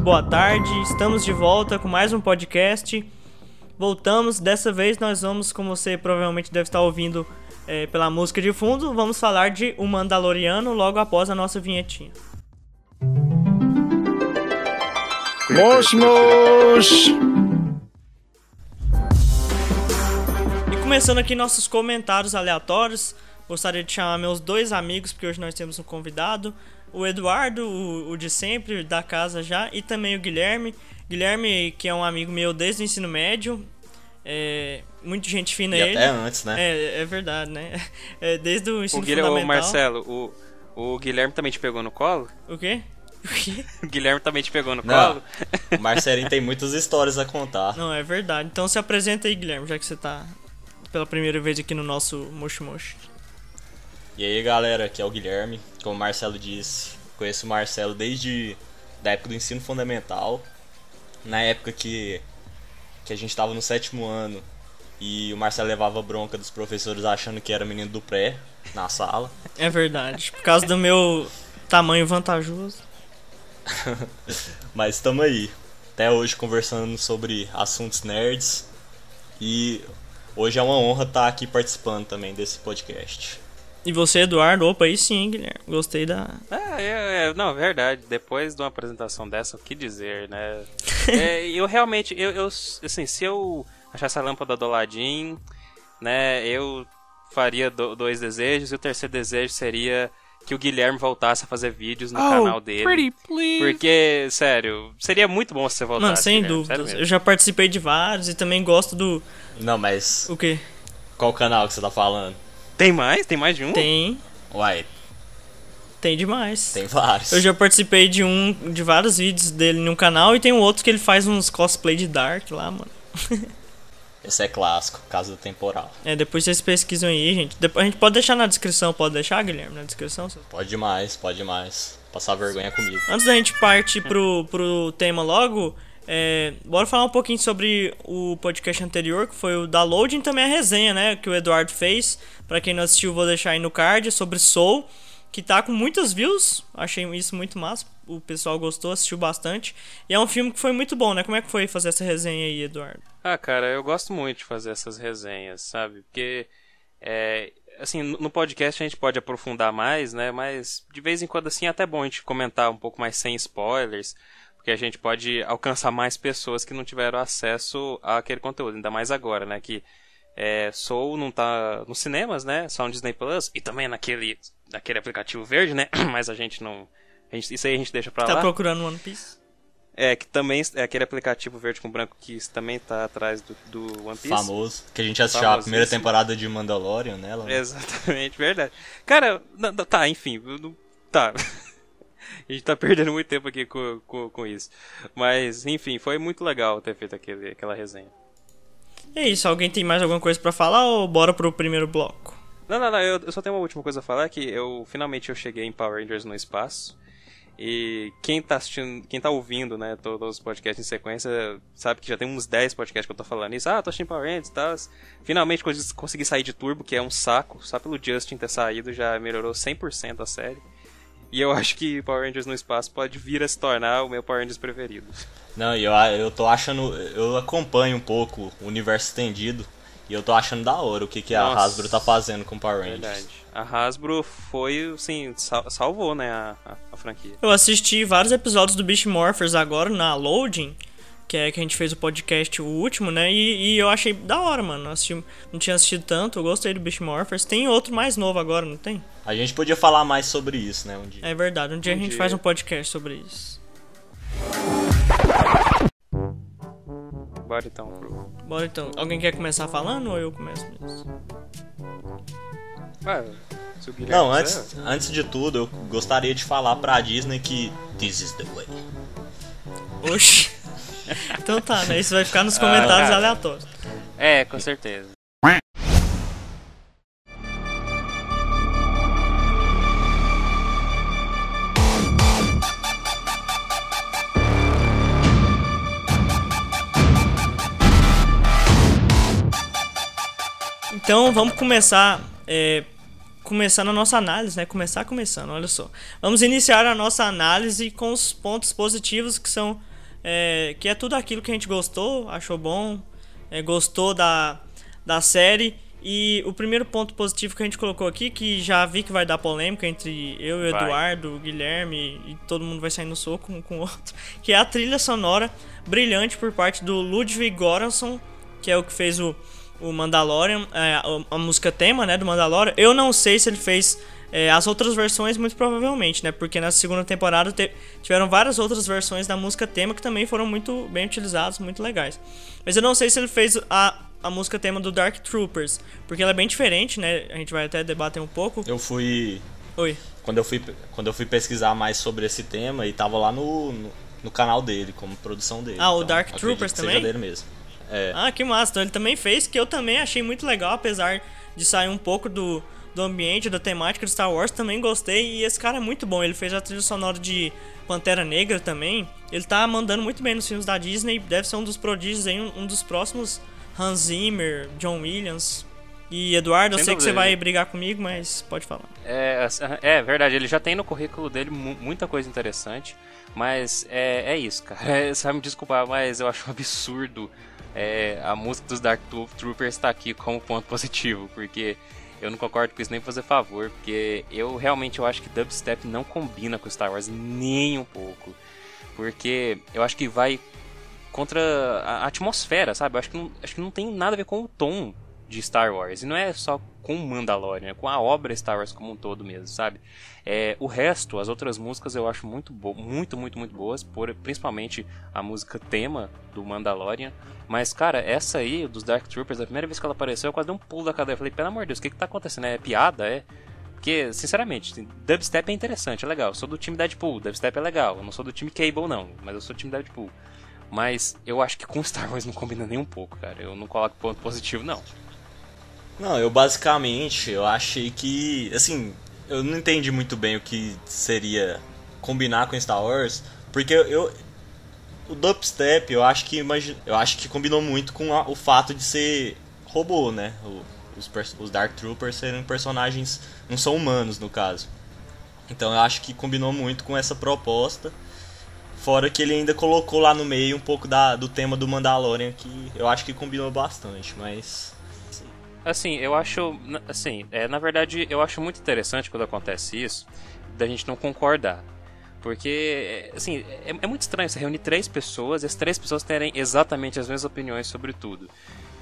muito boa tarde. Estamos de volta com mais um podcast. Voltamos, dessa vez nós vamos, como você provavelmente deve estar ouvindo é, pela música de fundo, vamos falar de O Mandaloriano logo após a nossa vinhetinha. Mosh! E começando aqui nossos comentários aleatórios, gostaria de chamar meus dois amigos, porque hoje nós temos um convidado o Eduardo, o, o, de sempre, da casa já, e também o Guilherme. Guilherme, que é um amigo meu desde o ensino médio. É, muita gente fina e ele. até antes, né? É, é verdade, né? É, desde o ensino o Guilherme, fundamental. O Marcelo, o, o Guilherme também te pegou no colo? O quê? O quê? O Guilherme também te pegou no Não, colo? O Marcelinho tem muitas histórias a contar. Não, é verdade. Então se apresenta aí, Guilherme, já que você tá pela primeira vez aqui no nosso Moshi Moshi. E aí, galera, aqui é o Guilherme. Como o Marcelo disse, conheço o Marcelo desde da época do ensino fundamental. Na época que, que a gente tava no sétimo ano e o Marcelo levava bronca dos professores achando que era menino do pré na sala. É verdade. Por causa do meu tamanho vantajoso. Mas estamos aí. Até hoje conversando sobre assuntos nerds. E hoje é uma honra estar aqui participando também desse podcast. E você, Eduardo? Opa, aí sim, Guilherme. Gostei da. É, é, é, não, verdade. Depois de uma apresentação dessa, o que dizer, né? é, eu realmente, eu, eu, assim, se eu achasse a lâmpada do Aladdin, né, eu faria do, dois desejos. E o terceiro desejo seria que o Guilherme voltasse a fazer vídeos no oh, canal dele. Pretty please. Porque, sério, seria muito bom se você voltasse. Mano, sem Guilherme, dúvida. Eu já participei de vários e também gosto do. Não, mas. O quê? Qual canal que você tá falando? Tem mais? Tem mais de um? Tem. Uai. Tem demais. Tem vários. Eu já participei de um de vários vídeos dele no canal e tem um outro que ele faz uns cosplay de Dark lá, mano. Esse é clássico, caso do temporal. É, depois vocês pesquisam aí, gente. Depois a gente pode deixar na descrição, pode deixar, Guilherme, na descrição? Pode demais, pode demais. Passar vergonha comigo. Antes da gente partir pro, pro tema logo, é, bora falar um pouquinho sobre o podcast anterior, que foi o da Loading, também a resenha, né, que o Eduardo fez. Para quem não assistiu, vou deixar aí no card, sobre Soul, que tá com muitas views. Achei isso muito massa. O pessoal gostou, assistiu bastante. E é um filme que foi muito bom, né? Como é que foi fazer essa resenha aí, Eduardo? Ah, cara, eu gosto muito de fazer essas resenhas, sabe? Porque, é, assim, no podcast a gente pode aprofundar mais, né? Mas de vez em quando, assim, é até bom a gente comentar um pouco mais sem spoilers porque a gente pode alcançar mais pessoas que não tiveram acesso àquele conteúdo, ainda mais agora, né? Que é, Soul não tá nos cinemas, né? Só no Disney Plus e também naquele, naquele aplicativo verde, né? Mas a gente não. A gente, isso aí a gente deixa pra tá lá. Tá procurando One Piece? É, que também é aquele aplicativo verde com branco que também tá atrás do, do One Piece. Famoso. Que a gente assistiu a primeira temporada de Mandalorian nela. Né? Exatamente, verdade. Cara, tá, enfim. Não, tá. A gente tá perdendo muito tempo aqui com, com, com, isso. Mas, enfim, foi muito legal ter feito aquele, aquela resenha. É isso, alguém tem mais alguma coisa para falar ou bora pro primeiro bloco? Não, não, não, eu, eu, só tenho uma última coisa a falar, que eu finalmente eu cheguei em Power Rangers no espaço. E quem tá assistindo, quem tá ouvindo, né, todos os podcasts em sequência, sabe que já tem uns 10 podcasts que eu tô falando isso. Ah, tô assistindo Power Rangers e tal. Finalmente consegui sair de Turbo, que é um saco. Só pelo Justin ter saído já melhorou 100% a série. E eu acho que Power Rangers no espaço pode vir a se tornar o meu Power Rangers preferido. Não, eu, eu tô achando. Eu acompanho um pouco o universo estendido. E eu tô achando da hora o que, que a Hasbro tá fazendo com Power Rangers. Verdade. A Hasbro foi, assim, sal salvou, né, a, a, a, franquia. Eu assisti vários episódios do Beast Morphers agora na Loading, que é que a gente fez o podcast, o último, né, e, e eu achei da hora, mano. Assisti, não tinha assistido tanto, eu gostei do Beast Morphers. Tem outro mais novo agora, não tem? A gente podia falar mais sobre isso, né, um dia. É verdade, um dia Um a gente dia. faz um podcast sobre isso. Bora então pro... Bora então. Alguém quer começar falando ou eu começo mesmo? Guilherme Não, antes, antes de tudo, eu gostaria de falar pra Disney que This is the way. Oxi. Então tá, né? Isso vai ficar nos comentários cara. aleatórios. É, com certeza. Então vamos começar. É, começando a nossa análise, né? Começar começando, olha só. Vamos iniciar a nossa análise com os pontos positivos que são é, que é tudo aquilo que a gente gostou, achou bom, é, gostou da, da série. E o primeiro ponto positivo que a gente colocou aqui, que já vi que vai dar polêmica entre eu e o. Eduardo, o Guilherme, e todo mundo vai sair no soco um com o outro, que é a trilha sonora brilhante por parte do Ludwig Göransson, que é o que fez o, o Mandalorian, é, a, a música tema né, do Mandalorian. Eu não sei se ele fez é, as outras versões, muito provavelmente, né? Porque na segunda temporada te- tiveram várias outras versões da música tema que também foram muito bem utilizadas, muito legais. Mas eu não sei se ele fez a, a música tema do Dark Troopers, porque ela é bem diferente, né? A gente vai até debater um pouco. Eu fui. Oi. Quando eu fui, quando eu fui pesquisar mais sobre esse tema e tava lá no, no, no canal dele, como produção dele. Ah, o Então, Dark acredito Troopers que seja também? dele mesmo. É. Ah, que massa. Então ele também fez, que eu também achei muito legal, apesar de sair um pouco do, do ambiente, da temática de Star Wars, também gostei. E esse cara é muito bom. Ele fez a trilha sonora de Pantera Negra também. Ele tá mandando muito bem nos filmes da Disney. Deve ser um dos prodígios aí, um, um dos próximos Hans Zimmer, John Williams. E Eduardo, eu Sem sei que dúvida, você vai brigar comigo, mas pode falar. É, assim, é verdade, ele já tem no currículo dele mu- muita coisa interessante, mas é, é isso, cara. É, você vai me desculpar, mas eu acho um absurdo é, a música dos Dark Tro- Troopers estar aqui como ponto positivo, porque eu não concordo com isso nem fazer favor, porque eu realmente eu acho que dubstep não combina com Star Wars nem um pouco, porque eu acho que vai contra a atmosfera, sabe? Eu acho que não, acho que não tem nada a ver com o tom de Star Wars. E não é só com Mandalorian, é com a obra Star Wars como um todo mesmo, sabe? É, o resto, as outras músicas eu acho muito, muito, muito, muito boas, por, principalmente a música tema do Mandalorian. Mas, cara, essa aí, dos Dark Troopers, a primeira vez que ela apareceu, eu quase dei um pulo da cadeira. Eu falei, pelo amor de Deus, o que que tá acontecendo? É piada? É? Porque, sinceramente, dubstep é interessante, é legal. Eu sou do time Deadpool, dubstep é legal. Eu não sou do time Cable, não, mas eu sou do time Deadpool. Mas eu acho que com Star Wars não combina nem um pouco, cara. Eu não coloco ponto positivo, não. Não, eu basicamente, eu achei que, assim, eu não entendi muito bem o que seria combinar com Star Wars, porque eu o dubstep, eu acho que eu acho que combinou muito com a- o fato de ser robô, né? O- os, os Dark Troopers serem personagens não são humanos no caso. Então eu acho que combinou muito com essa proposta. Fora que ele ainda colocou lá no meio um pouco da, do tema do Mandalorian, que eu acho que combinou bastante, mas Assim, eu acho. Assim, é, na verdade, eu acho muito interessante quando acontece isso, da gente não concordar. Porque, é, assim, é, é muito estranho você reunir três pessoas e as três pessoas terem exatamente as mesmas opiniões sobre tudo.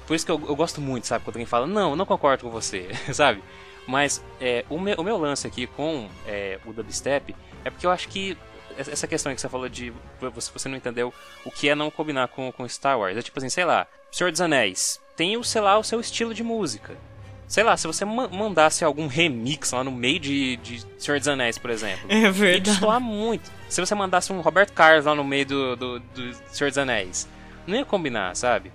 Por isso que eu, eu gosto muito, sabe? Quando alguém fala, não, não concordo com você, sabe? Mas é, o, meu, o meu lance aqui com é, o dubstep é porque eu acho que essa essa questão que você falou de você, você não entendeu o que é não combinar com, com Star Wars. É tipo assim, sei lá, Senhor dos Anéis tem o, sei lá, o seu estilo de música. Sei lá, se você ma- mandasse algum remix lá no meio de, de Senhor dos Anéis, por exemplo, É ia verdade. destoar muito. Se você mandasse um Roberto Carlos lá no meio do, do, do Senhor dos Anéis, não ia combinar, sabe?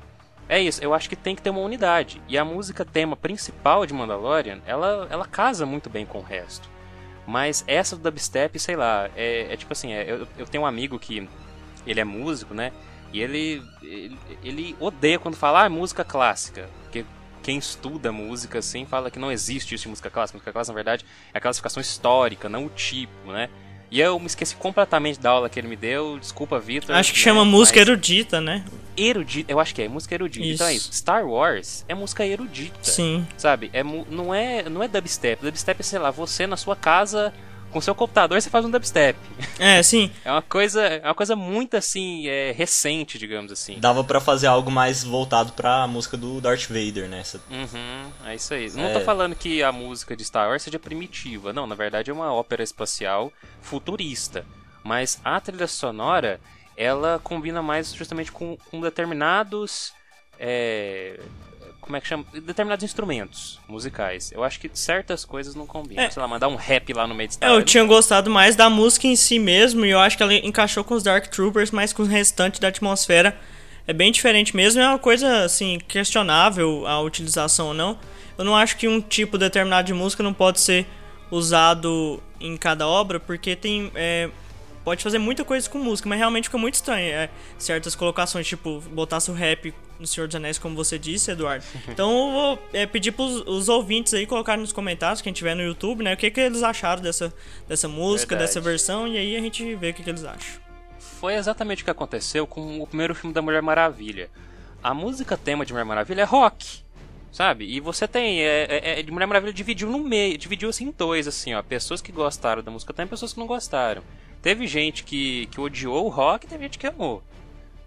É isso, eu acho que tem que ter uma unidade. E a música tema principal de Mandalorian, ela, ela casa muito bem com o resto. Mas essa do dubstep, sei lá, é, é tipo assim, é, eu, eu tenho um amigo que ele é músico, né? E ele, ele, ele odeia quando fala ah, música clássica. Porque quem estuda música assim fala que não existe isso de música clássica. Música clássica, na verdade, é a classificação histórica, não o tipo, né? E eu me esqueci completamente da aula que ele me deu. Desculpa, Vitor. Acho que né, chama música mas erudita, né? erudita. Eu acho que é música erudita. Então é Isso. isso. Star Wars é música erudita. Sim. Sabe? É, não, é, não é dubstep. Dubstep é, sei lá, você na sua casa, com seu computador, você faz um dubstep. É, sim. É uma coisa, é uma coisa muito assim, é, recente, digamos assim. dava pra fazer algo mais voltado pra música do Darth Vader, né? Essa- Uhum, é isso aí. Não É. tô falando que a música de Star Wars seja primitiva. Não, na verdade é uma ópera espacial futurista. Mas a trilha sonora, ela combina mais justamente com, com determinados. é, como é que chama? Determinados instrumentos musicais. Eu acho que certas coisas não combinam. É. Sei lá, mandar um rap lá no meio de É, eu tinha gostado mais da música em si mesmo, e eu acho que ela encaixou com os Dark Troopers, mas com o restante da atmosfera é bem diferente mesmo. É uma coisa, assim, questionável a utilização ou não. Eu não acho que um tipo determinado de música não pode ser usado em cada obra, porque tem. é, pode fazer muita coisa com música, mas realmente fica muito estranho. É, certas colocações, tipo, botasse o rap no Senhor dos Anéis, como você disse, Eduardo. Então eu vou é, pedir pros os ouvintes aí colocarem nos comentários, quem tiver no YouTube, né, o que, que eles acharam dessa, dessa música, Verdade. dessa versão, e aí a gente vê o que, que eles acham. foi exatamente o que aconteceu com o primeiro filme da Mulher Maravilha. A música tema de Mulher Maravilha é rock, sabe? E você tem. É, é, é, Mulher Maravilha dividiu no meio, dividiu assim em dois, assim, ó. Pessoas que gostaram da música tema e pessoas que não gostaram. Teve gente que, que odiou o rock e teve gente que amou.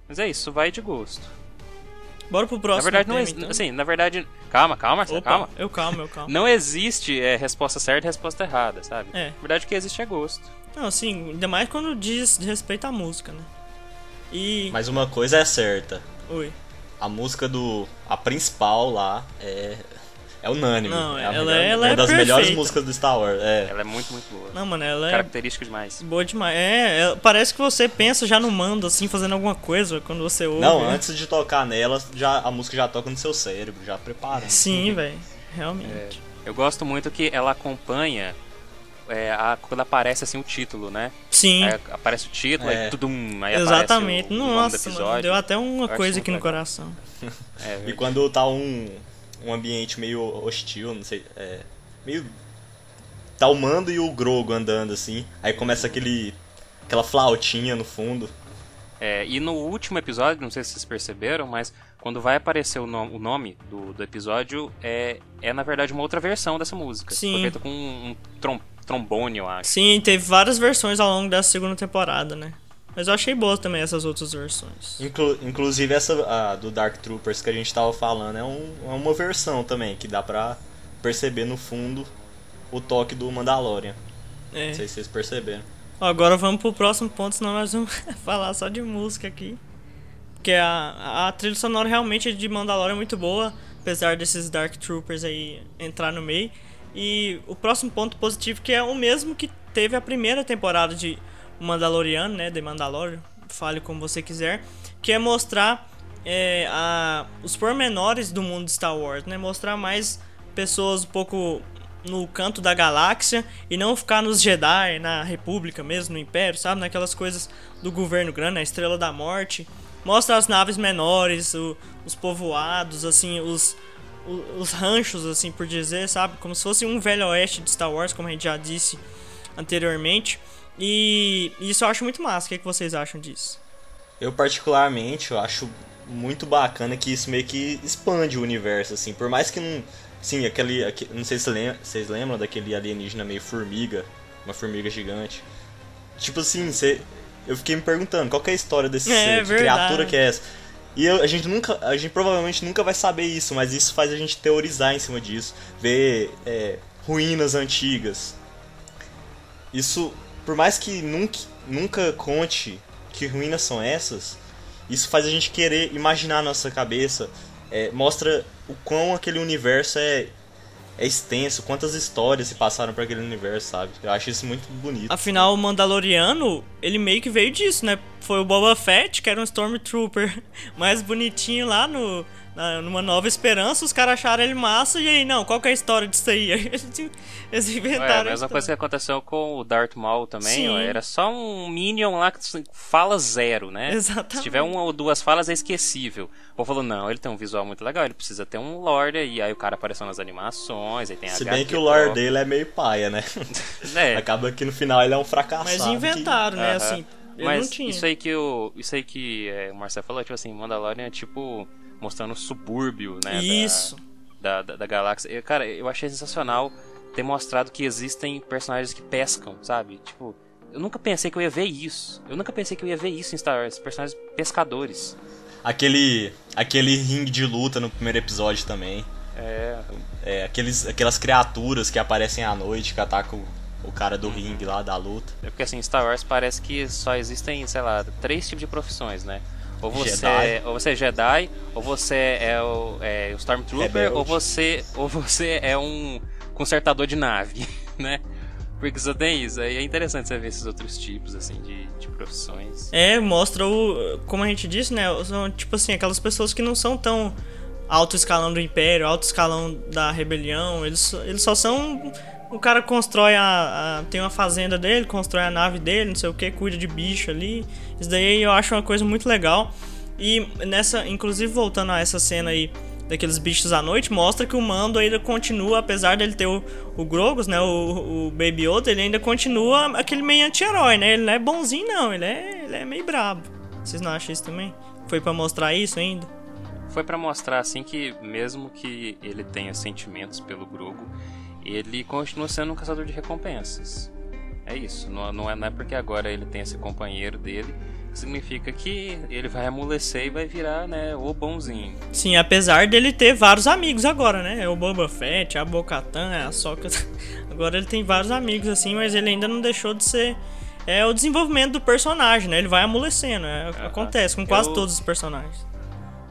Mas é isso, vai de gosto. Bora pro próximo. Na verdade, não tema, é, então. assim, na verdade. Calma, calma, Marcelo, Opa, calma. eu calmo, eu calmo. Não existe é, resposta certa e resposta errada, sabe? É. Na verdade, o que existe é gosto. Não, assim, ainda mais quando diz de respeito à música, né? E. Mas uma coisa é certa. Oi. A música do. A principal lá é. É unânime. Não, é ela melhor- é- ela uma é das melhores perfeita. músicas do Star Wars. É. Ela é muito, muito boa. Não, mano, ela é Característica demais. boa demais. É, é, parece que você pensa já no mando, assim, fazendo alguma coisa quando você ouve. Não, né? antes de tocar nela, já, a música já toca no seu cérebro, já preparando. Sim, velho. Realmente. Eu gosto muito que ela acompanha é, a- quando aparece assim o título, né? Sim. Aí aparece o título, É. aí tudo aí Exatamente. aparece o, o nome do Nossa, mano, episódio. deu até uma coisa aqui no legal. coração. É, E quando tá um, um ambiente meio hostil, não sei, é, meio tá o Mando e o Grogo andando assim, aí começa aquele aquela flautinha no fundo. É, e no último episódio, não sei se vocês perceberam, mas quando vai aparecer o, no- o nome do, do episódio, é, é na verdade uma outra versão dessa música. Sim. Foi feita com um, um trom- trombone, eu acho. Sim, teve várias versões ao longo dessa segunda temporada, né? Mas eu achei boas também essas outras versões. Inclu- inclusive essa do Dark Troopers que a gente tava falando é, um- é uma versão também, que dá pra perceber no fundo o toque do Mandalorian. É. Não sei se vocês perceberam. Agora vamos pro próximo ponto, senão nós vamos falar só de música aqui. Porque a, a trilha sonora realmente de Mandalorian é muito boa, apesar desses Dark Troopers aí entrar no meio. E o próximo ponto positivo que é o mesmo que teve a primeira temporada de Mandaloriano, né, de Mandalorian, fale como você quiser, que é mostrar é, a, os pormenores do mundo de Star Wars, né, mostrar mais pessoas um pouco no canto da galáxia e não ficar nos Jedi, na República mesmo, no Império, sabe? Naquelas coisas do governo grande, a Estrela da Morte. Mostra as naves menores, o- os povoados, assim, os, o- os ranchos, assim, por dizer, sabe? Como se fosse um velho oeste de Star Wars, como a gente já disse anteriormente. E isso eu acho muito massa. O que, é que vocês acham disso? Eu particularmente eu acho muito bacana que isso meio que expande o universo, assim, por mais que não. Sim, aquele. aque- não sei se vocês lembram daquele alienígena meio formiga, uma formiga gigante. Tipo assim, você. Eu fiquei me perguntando, qual que é a história desse É, ser? Que criatura que é essa? E eu- a gente nunca. A gente provavelmente nunca vai saber isso, mas isso faz a gente teorizar em cima disso. Ver é, ruínas antigas. Isso, por mais que nunca, nunca conte que ruínas são essas, isso faz a gente querer imaginar na nossa cabeça. é, mostra o quão aquele universo é, é extenso, quantas histórias se passaram por aquele universo, sabe? Eu acho isso muito bonito. Afinal, o Mandaloriano, ele meio que veio disso, né? Foi o Boba Fett, que era um Stormtrooper mais bonitinho lá no, numa Nova Esperança. Os caras acharam ele massa. E aí, não, qual que é a história disso aí? Eles, eles É, inventaram a mesma coisa que aconteceu com o Darth Maul também, ó, era só um Minion lá que assim, fala zero, né? Exatamente. Se tiver uma ou duas falas é esquecível. O povo falou, não, ele tem um visual muito legal, ele precisa ter um lore, e aí o cara apareceu nas animações, aí tem a Se HQ bem que o lore dele é meio paia, né? É, Acaba que no final ele é um fracassado. Mas que- inventaram, né? Aham. Assim, ele Mas não tinha. isso aí que o, isso aí que é, o Marcelo falou, tipo assim, Mandalorian é tipo mostrando o subúrbio, né? da- Isso. Da, da, da galáxia. Eu, cara, eu achei sensacional ter mostrado que existem personagens que pescam, sabe? Tipo, eu nunca pensei que eu ia ver isso. Eu nunca pensei que eu ia ver isso em Star Wars, personagens pescadores. Aquele, aquele ringue de luta no primeiro episódio também. É, É, aqueles, aquelas criaturas que aparecem à noite que atacam o, o cara do ringue lá da luta. é porque assim, Star Wars parece que só existem, sei lá, três tipos de profissões, né? Ou você, Jedi. ou você é Jedi, ou você é o, é o Stormtrooper, Rebelde. ou você, ou você é um consertador de nave, né? Porque só tem isso. Aí é interessante você ver esses outros tipos, assim, de, de profissões. É, mostra o. Como a gente disse, né? São tipo assim, aquelas pessoas que não são tão alto escalão do Império, alto escalão da rebelião. Eles, eles só são. O cara constrói a, a- Tem uma fazenda dele, constrói a nave dele, não sei o que, cuida de bicho ali. Isso daí eu acho uma coisa muito legal. E nessa. Inclusive voltando a essa cena aí daqueles bichos à noite, mostra que o Mando ainda continua, apesar dele ter o, o Grogos, né? O, o Baby Yoda, ele ainda continua aquele meio anti-herói, né? Ele não é bonzinho, não. Ele é ele é meio brabo. Vocês não acham isso também? Foi para mostrar isso ainda? Foi para mostrar assim que mesmo que ele tenha sentimentos pelo Grogu, ele continua sendo um caçador de recompensas. É isso, não, não, é, não é porque agora ele tem esse companheiro dele significa que ele vai amolecer e vai virar, né, o bonzinho. Sim, apesar dele ter vários amigos agora, né? É o Boba Fett, a Bo-Katan, a Sokka. Agora ele tem vários amigos assim, mas ele ainda não deixou de ser é o desenvolvimento do personagem, né? Ele vai amolecendo, é, acontece com quase eu, todos os personagens.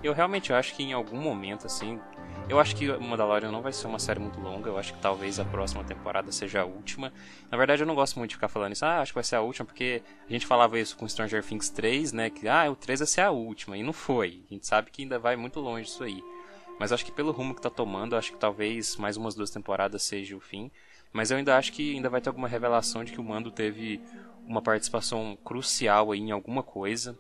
Eu realmente acho que em algum momento assim, eu acho que Mandalorian não vai ser uma série muito longa. Eu acho que talvez a próxima temporada seja a última. Na verdade, eu não gosto muito de ficar falando isso. Ah, acho que vai ser a última, porque a gente falava isso com Stranger Things 3, né? Que ah, o 3 vai ser a última. E não foi. A gente sabe que ainda vai muito longe disso aí. Mas acho que pelo rumo que tá tomando, acho que talvez mais umas duas temporadas seja o fim. Mas eu ainda acho que ainda vai ter alguma revelação de que o Mando teve uma participação crucial aí em alguma coisa.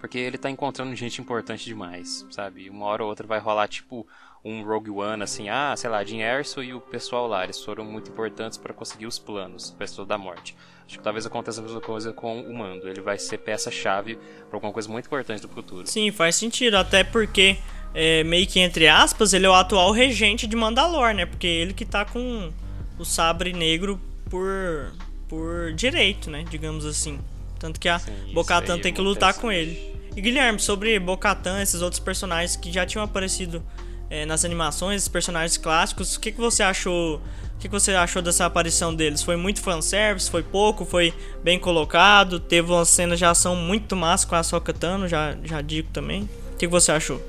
Porque ele tá encontrando gente importante demais, sabe? Uma hora ou outra vai rolar tipo um Rogue One, assim, ah, sei lá, Jim Erso e o pessoal lá, eles foram muito importantes para conseguir os planos, Pessoa da Morte. Acho que talvez aconteça a mesma coisa com o Mando, ele vai ser peça-chave para alguma coisa muito importante do futuro. Sim, faz sentido, até porque, é, meio que entre aspas, ele é o atual regente de Mandalor, né? Porque ele que tá com o sabre negro por, por direito, né? Digamos assim. Tanto que a Bocatan tem que lutar com ele. E Guilherme, sobre Bocatan, esses outros personagens que já tinham aparecido é, nas animações, esses personagens clássicos. O que, que você achou? O que, que você achou dessa aparição deles? Foi muito fanservice? Foi pouco? Foi bem colocado? Teve uma cena de ação muito massa com a Sokatano, já, já digo também. O que, que você achou?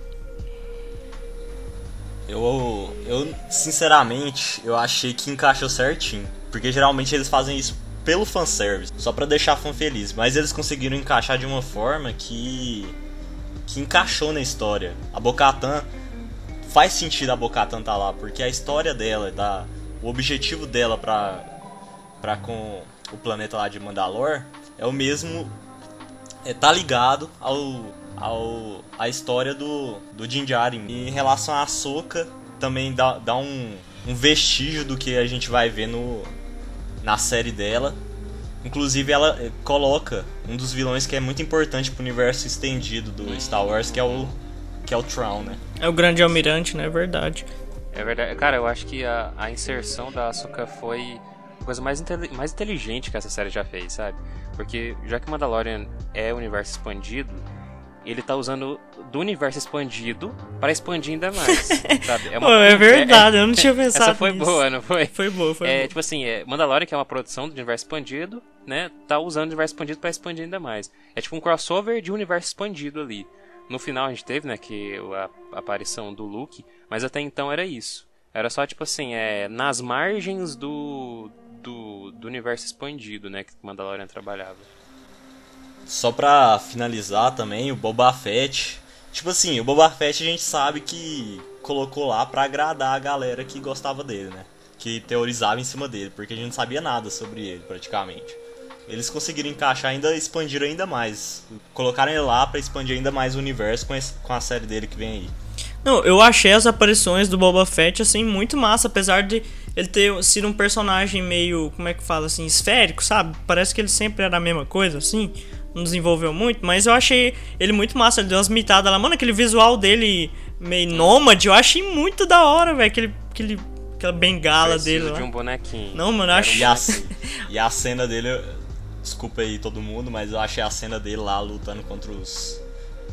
Eu, eu, sinceramente, eu achei que encaixou certinho. Porque geralmente eles fazem isso pelo fanservice, só para deixar fã feliz. Mas eles conseguiram encaixar de uma forma que. que encaixou na história. A Bocatan faz sentido a Bocatan estar tá lá, porque a história dela, da, o objetivo dela pra, pra com o planeta lá de Mandalor é o mesmo. É, tá ligado ao, ao a história do, do Din Djarin. E em relação à Soka, também dá, dá um, um vestígio do que a gente vai ver no, na série dela. Inclusive ela eh, coloca um dos vilões que é muito importante pro universo estendido do Star Wars, que é o que é o Tron, né? É o grande almirante, né? É verdade. É verdade. Cara, eu acho que a, a inserção da Asuka foi a coisa mais, mais inteligente que essa série já fez, sabe? Porque já que Mandalorian é universo expandido, ele tá usando do universo expandido para expandir ainda mais, sabe? É, uma, Pô, é verdade, é, eu não tinha pensado Essa foi nisso. boa, não foi? Foi boa, foi é, boa. Tipo assim, é, Mandalorian, que é uma produção do universo expandido, né? Tá usando o universo expandido para expandir ainda mais. É tipo um crossover de universo expandido ali. No final a gente teve, né, que a, aparição do Luke, mas até então era isso. Era só tipo assim, é nas margens do, do, do universo expandido, né, que Mandalorian trabalhava. Só pra finalizar também, o Boba Fett. Tipo assim, o Boba Fett a gente sabe que colocou lá pra agradar a galera que gostava dele, né? Que teorizava em cima dele, porque a gente não sabia nada sobre ele praticamente. Eles conseguiram encaixar ainda, expandir ainda mais. Colocaram ele lá para expandir ainda mais o universo com, esse, com a série dele que vem aí. Não, eu achei as aparições do Boba Fett assim muito massa, apesar de ele ter sido um personagem meio, como é que fala assim, esférico, sabe? Parece que ele sempre era a mesma coisa assim, não desenvolveu muito, mas eu achei ele muito massa, ele deu umas mitadas lá, mano, aquele visual dele meio nômade, eu achei muito da hora, velho, aquele aquele aquela bengala Preciso dele lá. de um bonequinho. Não, mano, eu acho... E a, e a cena dele Desculpa aí todo mundo, mas eu achei a cena dele lá lutando contra os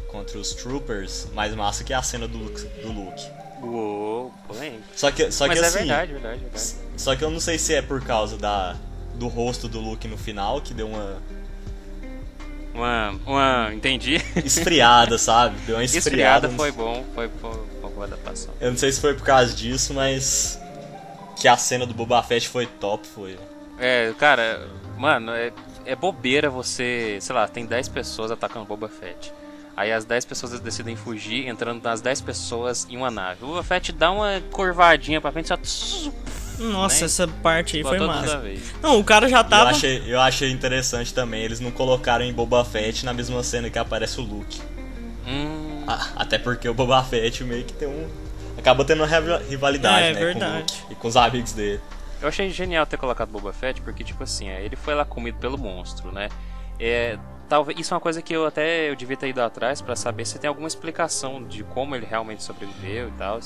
contra os troopers mais massa que a cena do Luke. Do Luke. Uou, polêmico. Só que, só mas que é assim. Verdade, verdade, verdade. Só que eu não sei se é por causa da do rosto do Luke no final que deu uma uma, uma, entendi. Esfriada, sabe? Deu uma esfriada. Esfriada foi bom, foi, foi uma boa adaptação. Eu não sei se foi por causa disso, mas que a cena do Boba Fett foi top, foi. É, cara, mano, é, é bobeira você, sei lá, tem 10 pessoas atacando Boba Fett. Aí as 10 pessoas decidem fugir, entrando nas 10 pessoas em uma nave. O Boba Fett dá uma curvadinha pra frente, só. Nossa, né? essa parte aí foi massa. Não, o cara já tava. Eu achei, eu achei interessante também, eles não colocaram em Boba Fett na mesma cena que aparece o Luke. Hum. Ah, até porque o Boba Fett meio que tem um. Acaba tendo uma rivalidade, é, né? Verdade. Com o Luke e com os amigos dele. Eu achei genial ter colocado Boba Fett, porque, tipo assim, é, ele foi lá comido pelo monstro, né? É, talvez isso é uma coisa que eu até eu devia ter ido atrás para saber se tem alguma explicação de como ele realmente sobreviveu e tal.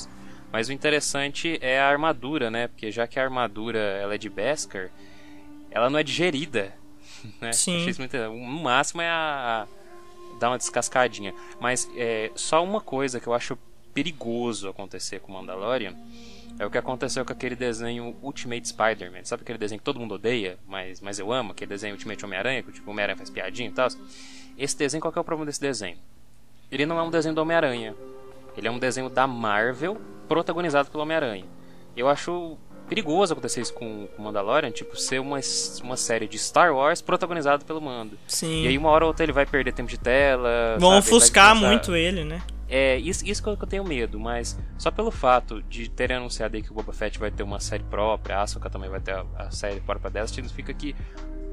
Mas o interessante é a armadura, né? Porque já que a armadura ela é de Beskar, ela não é digerida, né? Sim. Muito... O máximo é a, a dar uma descascadinha. Mas é só uma coisa que eu acho perigoso acontecer com Mandalorian é o que aconteceu com aquele desenho Ultimate Spider-Man. Sabe aquele desenho que todo mundo odeia, mas, mas eu amo? Aquele desenho Ultimate Homem-Aranha, que tipo, o Homem-Aranha faz piadinha e tal. Esse desenho, qual que é o problema desse desenho? Ele não é um desenho do Homem-Aranha. Ele é um desenho da Marvel, protagonizado pelo Homem-Aranha. Eu acho perigoso acontecer isso com o Mandalorian, tipo, ser uma, uma série de Star Wars protagonizado pelo Mando. Sim. E aí uma hora ou outra ele vai perder tempo de tela. Vão sabe? ofuscar começar... muito ele, né? É, isso, isso que eu tenho medo, mas só pelo fato de terem anunciado aí que o Boba Fett vai ter uma série própria, a Ahsoka também vai ter a, a série própria dela, significa que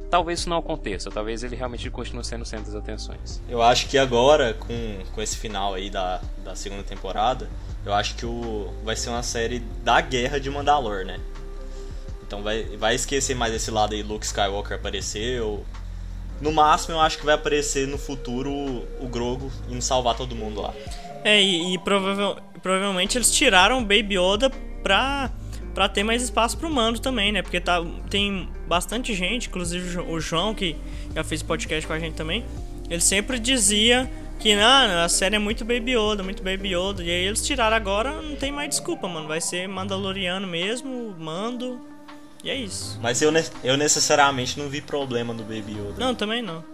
talvez isso não aconteça, talvez ele realmente continue sendo centro das atenções. Eu acho que agora, com, com esse final aí da, da segunda temporada, eu acho que o, vai ser uma série da guerra de Mandalor, né? Então vai, vai esquecer mais esse lado aí, Luke Skywalker apareceu. No máximo, eu acho que vai aparecer no futuro o Grogo indo salvar todo mundo lá. É, e, e provavel, provavelmente eles tiraram o Baby Yoda pra, pra ter mais espaço pro mando também, né? Porque tá, tem bastante gente, inclusive o João, que já fez podcast com a gente também, ele sempre dizia que não, a série é muito Baby Yoda, muito Baby Yoda. E aí eles tiraram agora, não tem mais desculpa, mano. Vai ser Mandaloriano mesmo, mando. E é isso. Mas eu, eu necessariamente não vi problema no Baby Yoda. Não, também não.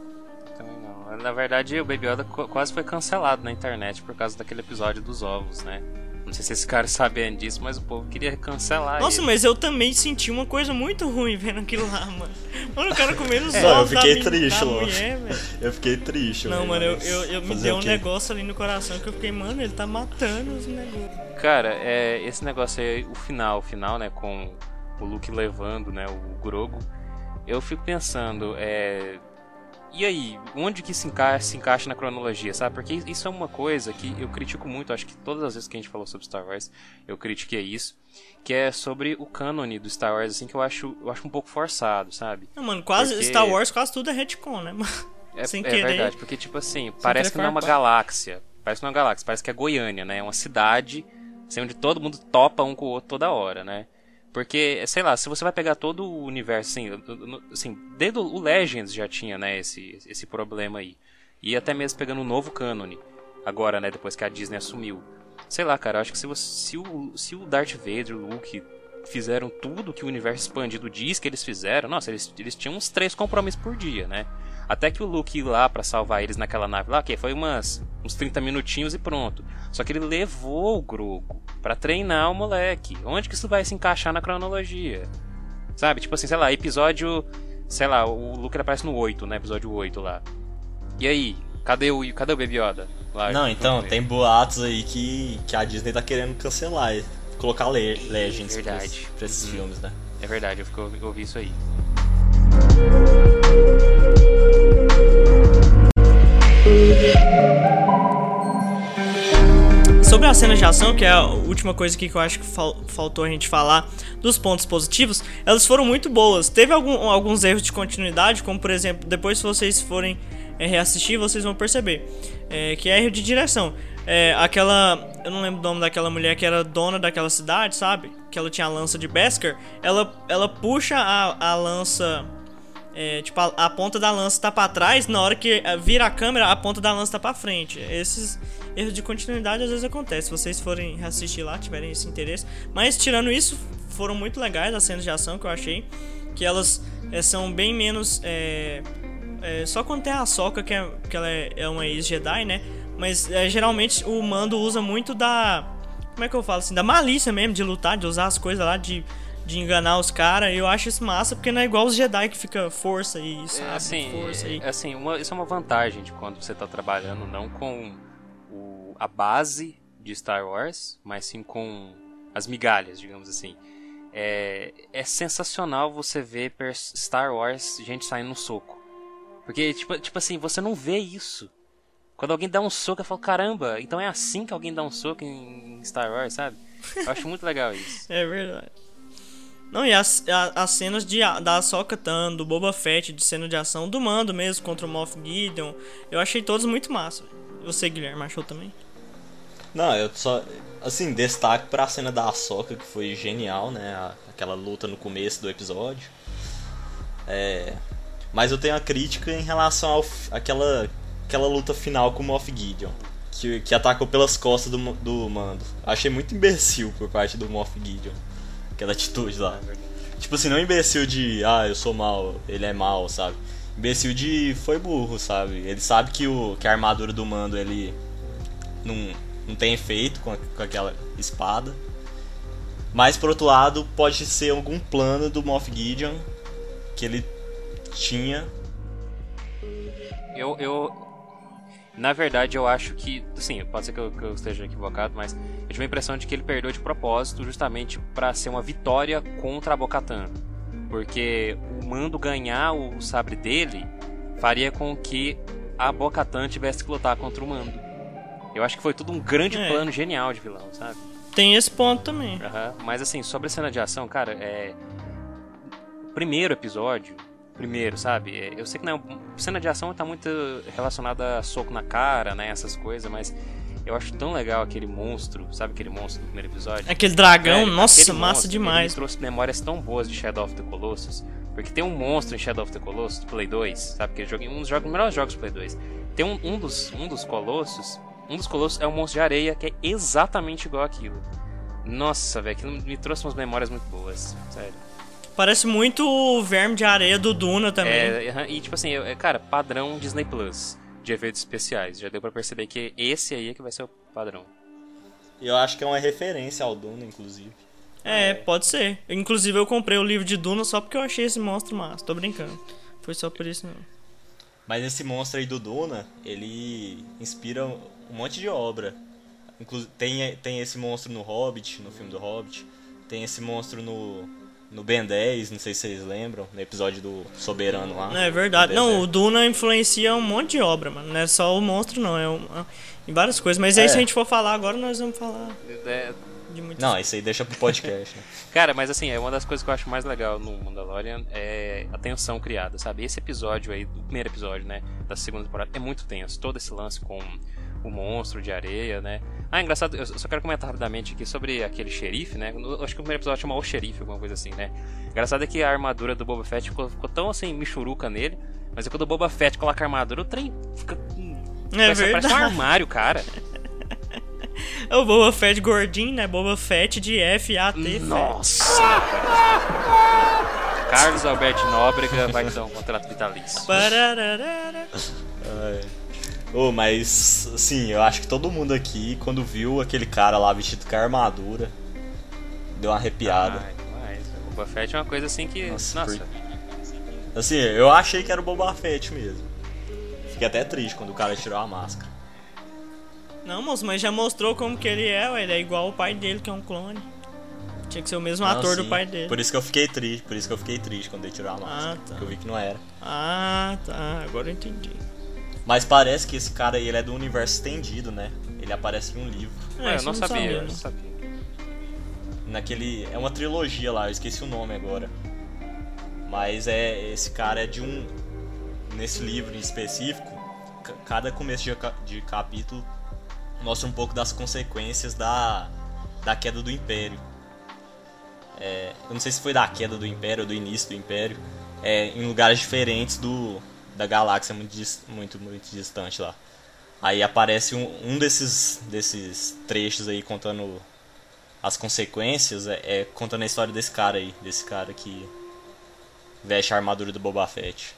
Na verdade, o Baby Yoda quase foi cancelado na internet por causa daquele episódio dos ovos, né? Não sei se esse cara sabia disso, mas o povo queria cancelar Nossa, ele. mas eu também senti uma coisa muito ruim vendo aquilo lá, mano. Mano, o cara comendo os É, ovos eu fiquei da, triste, velho. Eu fiquei triste. Não, mano, eu, eu, eu me deu o um negócio ali no coração que eu fiquei, mano, ele tá matando os negócios. Cara, é, esse negócio aí, o final, o final, né, com o Luke levando, né, o Grogo, eu fico pensando, é... E aí, onde que se encaixa, se encaixa na cronologia, sabe? Porque isso é uma coisa que eu critico muito, acho que todas as vezes que a gente falou sobre Star Wars, eu critiquei isso, que é sobre o cânone do Star Wars, assim, que eu acho, eu acho um pouco forçado, sabe? Não, mano, quase Porque- Star Wars quase tudo é retcon, né? É, Sem é querer. verdade, porque tipo assim, parece que não é uma galáxia. Parece que não é uma galáxia, parece que é Goiânia, né? É uma cidade assim, onde todo mundo topa um com o outro toda hora, né? Porque, sei lá, se você vai pegar todo o universo, assim, assim desde o Legends já tinha, né, esse, esse problema aí. E até mesmo pegando um novo cânone, agora, né, depois que a Disney assumiu. Sei lá, cara, acho que se, você, se, o, se o Darth Vader, o Luke, fizeram tudo que o universo expandido diz que eles fizeram, nossa, eles, eles tinham uns três compromissos por dia, né? Até que o Luke ir lá pra salvar eles naquela nave lá, que foi umas, uns 30 minutinhos e pronto. Só que ele levou o Grogu pra treinar o moleque. Onde que isso vai se encaixar na cronologia? Sabe? Tipo assim, sei lá, episódio. Sei lá, o Luke ele aparece no 8, né? Episódio 8 lá. E aí? Cadê o, cadê o Baby Yoda? Lá, Não, então, tem boatos aí que, que a Disney tá querendo cancelar, colocar le Legends pra, Verdade. esses- pra esses Uhum. filmes, né? É verdade, eu, fico, eu ouvi isso aí. Sobre as cenas de ação, que é a última coisa aqui que eu acho que fal- faltou a gente falar dos pontos positivos, elas foram muito boas. Teve algum- alguns erros de continuidade, como por exemplo, depois se vocês forem é, reassistir, vocês vão perceber, é, que é erro de direção. É, aquela, eu não lembro o nome daquela mulher que era dona daquela cidade, sabe? Que ela tinha a lança de Beskar. Ela, ela puxa a, a lança é, tipo, a, a ponta da lança tá pra trás, na hora que eh, vira a câmera, a ponta da lança tá pra frente. Esses erros de continuidade às vezes acontecem. Se vocês forem reassistir lá, tiverem esse interesse. Mas tirando isso, foram muito legais as cenas de ação que eu achei. Que elas eh, são bem menos. eh, eh, só quando tem a Soca, que, é, que ela é, é uma ex-Jedi, né? Mas geralmente o Mando usa muito da. Como é que eu falo assim? Da malícia mesmo, de lutar, de usar as coisas lá, de, de enganar os caras. Eu acho isso massa, porque não é igual os Jedi que fica força e sabe, É, assim, força e... é, assim uma- isso é uma vantagem de quando você está trabalhando não com o- a base de Star Wars, mas sim com as migalhas, digamos assim. É, é sensacional você ver Star Wars gente saindo no soco. Porque, tipo, tipo assim, você não vê isso. Quando alguém dá um soco, eu falo, caramba, então é assim que alguém dá um soco em Star Wars, sabe? Eu acho muito legal isso. É verdade. Não, e as, as cenas de, da Ahsoka do Boba Fett, de cena de ação, do Mando mesmo, contra o Moff Gideon, eu achei todos muito massa. Você, Guilherme, achou também? Não, eu só. Assim, destaque pra cena da Ahsoka, que foi genial, né? Aquela luta no começo do episódio. É. Mas eu tenho a crítica em relação ao, àquela, aquela luta final com o Moff Gideon. Que, que atacou pelas costas do, do mando. Achei muito imbecil por parte do Moff Gideon. Aquela atitude lá. Tipo assim, não imbecil de, ah, eu sou mal, ele é mal, sabe? Imbecil de foi burro, sabe? Ele sabe que, o, que a armadura do mando ele não, não tem efeito com, a- com aquela espada. Mas por outro lado, pode ser algum plano do Moff Gideon que ele tinha. Eu, eu. Na verdade, eu acho que. Sim, pode ser que eu, que eu esteja equivocado, mas eu tive a impressão de que ele perdeu de propósito justamente pra ser uma vitória contra a Bocatan. Porque o mando ganhar o sabre dele faria com que a Bocatan tivesse que lutar contra o mando. Eu acho que foi tudo um grande É. plano genial de vilão, sabe? Tem esse ponto também. Aham, Mas assim, sobre a cena de ação, cara, é. Primeiro episódio. Primeiro, sabe? É, Eu sei que não é... cena de ação tá muito relacionada a soco na cara, né? Essas coisas, mas eu acho tão legal aquele monstro, sabe aquele monstro do primeiro episódio? Aquele dragão, Velho, nossa, aquele massa monstro, demais. Ele me trouxe memórias tão boas de Shadow of the Colossus. Porque tem um monstro em Shadow of the Colossus, do Play 2, sabe? Que jogo, um dos jogos, melhores jogos do Play 2. Tem um, um, dos, um dos colossos. Um dos colossos é um monstro de areia que é exatamente igual aquilo. Nossa, velho, aquilo me trouxe umas memórias muito boas, sério. Parece muito o verme de areia do Duna também. É, e tipo assim, é, cara, padrão Disney Plus de efeitos especiais. Já deu pra perceber que esse aí é que vai ser o padrão. E eu acho que é uma referência ao Duna, inclusive. É, pode ser. Inclusive eu comprei o livro de Duna só porque eu achei esse monstro massa. Tô brincando. Foi só por isso não. Mas esse monstro aí do Duna, ele inspira um monte de obra. Inclu tem, tem esse monstro no Hobbit, no filme do Hobbit. Tem esse monstro no, no Ben 10, não sei se vocês lembram, no episódio do Soberano lá. Não, é verdade. Não, o. Duna influencia um monte de obra, mano. Não é só o monstro, não. É uma, em várias coisas. Mas aí, É. se a gente for falar agora, nós vamos falar É, de muitas Não, isso aí deixa pro podcast, né? Cara, mas assim, é uma das coisas que eu acho mais legal no Mandalorian é a tensão criada, sabe? Esse episódio aí, do primeiro episódio, né, da segunda temporada, é muito tenso. Todo esse lance com o monstro de areia, né? Ah, engraçado, eu só quero comentar rapidamente aqui sobre aquele xerife, né? Eu acho que o primeiro episódio chama O Xerife, alguma coisa assim, né? Engraçado é que a armadura do Boba Fett ficou, ficou tão assim, michuruca nele, mas é quando o Boba Fett coloca a armadura, o trem fica. É parece, parece um armário, cara. É o Boba Fett gordinho, né? Boba Fett de F-A-T. Nossa! Carlos Alberto Nóbrega vai te dar um contrato vitalício. Ô, mas, assim, eu acho que todo mundo aqui, quando viu aquele cara lá vestido com a armadura, deu uma arrepiada. Ai, demais. O Boba Fett é uma coisa assim que. Nossa, Nossa, por- Assim, eu achei que era o Boba Fett mesmo. Fiquei até triste quando o cara tirou a máscara. Não, moço, mas já mostrou como que ele é, ué. Ele é igual o pai dele, que é um clone. Tinha que ser o mesmo Não, ator do sim. pai dele. Por isso que eu fiquei triste, por isso que eu fiquei triste quando ele tirou a máscara. Ah, tá. Porque eu vi que não era. Ah, tá. Agora eu entendi. Mas parece que esse cara aí ele é do universo estendido, né? Ele aparece em um livro. É, eu não sabia, sabia, eu né? não sabia. Naquele. É uma trilogia lá, eu esqueci o nome agora. Mas é. Esse cara é de um. Nesse livro em específico, ca- cada começo de, de capítulo mostra um pouco das consequências da, da queda do Império. É, eu não sei se foi da queda do Império ou do início do Império. É, em lugares diferentes do, da galáxia, muito, muito, muito distante lá. Aí aparece um, um desses, desses trechos aí contando as consequências, é, é contando a história desse cara aí, desse cara que veste a armadura do Boba Fett.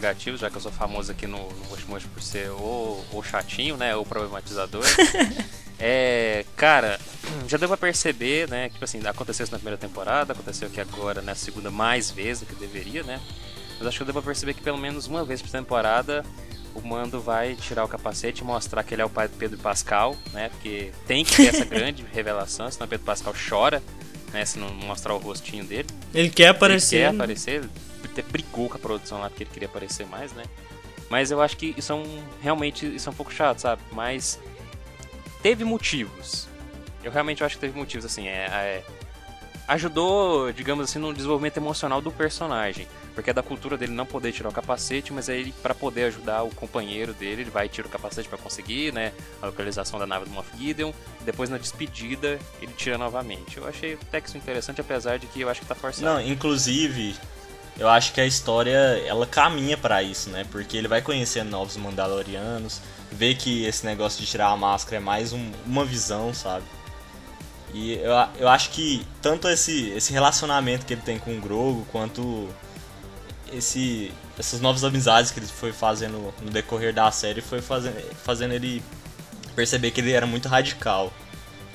Já que eu sou famoso aqui no, no por ser o, o chatinho, né? O problematizador. é, cara, já deu pra perceber, né? Que tipo assim, aconteceu isso na primeira temporada, aconteceu aqui agora na segunda mais vezes do que deveria, né? Mas acho que deu pra perceber que pelo menos uma vez por temporada o Mando vai tirar o capacete e mostrar que ele é o pai do Pedro Pascal, né? Porque tem que ter essa grande revelação, senão Pedro Pascal chora, né? Se não mostrar o rostinho dele. Ele quer aparecer. Ele quer aparecer, até brigou com a produção lá porque ele queria aparecer mais, né? Mas eu acho que isso é um, realmente isso é um pouco chato, sabe? Mas teve motivos. Eu realmente acho que teve motivos, assim, é, é ajudou, digamos assim, no desenvolvimento emocional do personagem. Porque é da cultura dele não poder tirar o capacete, mas aí para poder ajudar o companheiro dele, ele vai tirar o capacete para conseguir, né, a localização da nave do Moff Gideon. Depois na despedida ele tira novamente. Eu achei o texto interessante, apesar de que eu acho que tá forçado. Não, inclusive eu acho que a história ela caminha para isso, né? Porque ele vai conhecendo novos Mandalorianos, vê que esse negócio de tirar a máscara é mais um, uma visão, sabe? E eu, eu acho que tanto esse, esse relacionamento que ele tem com o Grogu, quanto esse, essas novas amizades que ele foi fazendo no decorrer da série, foi fazendo, fazendo ele perceber que ele era muito radical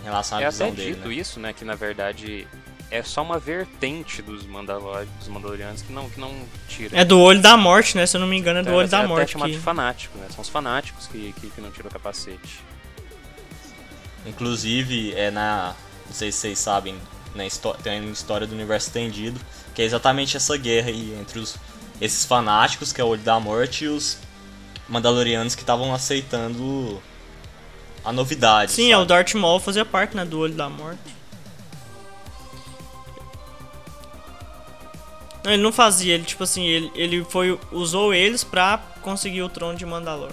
em relação à é visão até dele. dito né? isso, né? Que na verdade é só uma vertente dos, Mandalor dos Mandalorianos que não, que não tira. É do olho da morte, né? Se eu não me engano, é do É, olho da até morte. chamado Que... de fanático, né? São os fanáticos que, que, que não tiram o capacete. Inclusive, é na. Não sei se vocês sabem, na histó- tem uma história do universo estendido, que é exatamente essa guerra aí entre os, esses fanáticos, que é o Olho da Morte, e os Mandalorianos que estavam aceitando a novidade. Sim, é o sabe? Darth Maul fazia parte, né, do olho da morte. Não, ele não fazia, ele tipo assim, ele, ele foi usou eles pra conseguir o trono de Mandalor.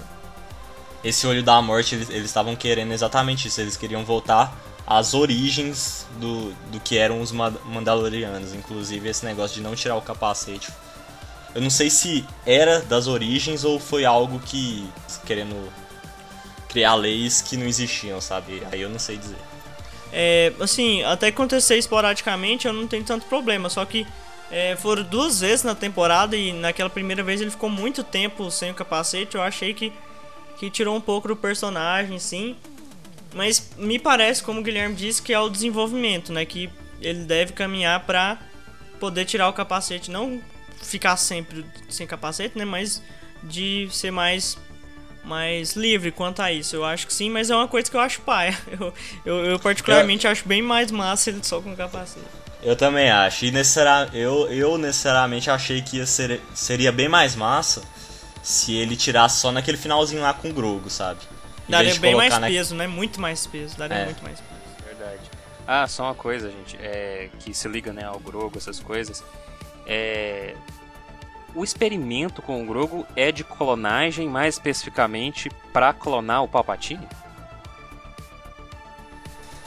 Esse Olho da Morte, eles estavam querendo exatamente isso, eles queriam voltar às origens do, do que eram os Ma- Mandalorianos, inclusive esse negócio de não tirar o capacete. Eu não sei se era das origens ou foi algo que querendo criar leis que não existiam, sabe? Aí eu não sei dizer. É, assim, até acontecer esporadicamente eu não tenho tanto problema, só que é, foram duas vezes na temporada e naquela primeira vez ele ficou muito tempo sem o capacete, eu achei que, que tirou um pouco do personagem, sim. Mas me parece, como o Guilherme disse, que é o desenvolvimento, né? Que ele deve caminhar pra poder tirar o capacete, não ficar sempre sem capacete, né? Mas de ser mais mais livre quanto a isso. Eu acho que sim, mas é uma coisa que eu acho paia. Eu, eu, eu particularmente acho bem mais massa ele só com capacete. Eu também acho. E necessari- eu, eu necessariamente achei que ia ser, seria bem mais massa se ele tirasse só naquele finalzinho lá com o Grogo, sabe? Em Daria bem mais na- peso, né? Muito mais peso. Daria É. muito mais peso. Verdade. Ah, só uma coisa, gente, é, que se liga né, ao Grogo, essas coisas. É, o experimento com o Grogo é de clonagem, mais especificamente pra clonar o Palpatine?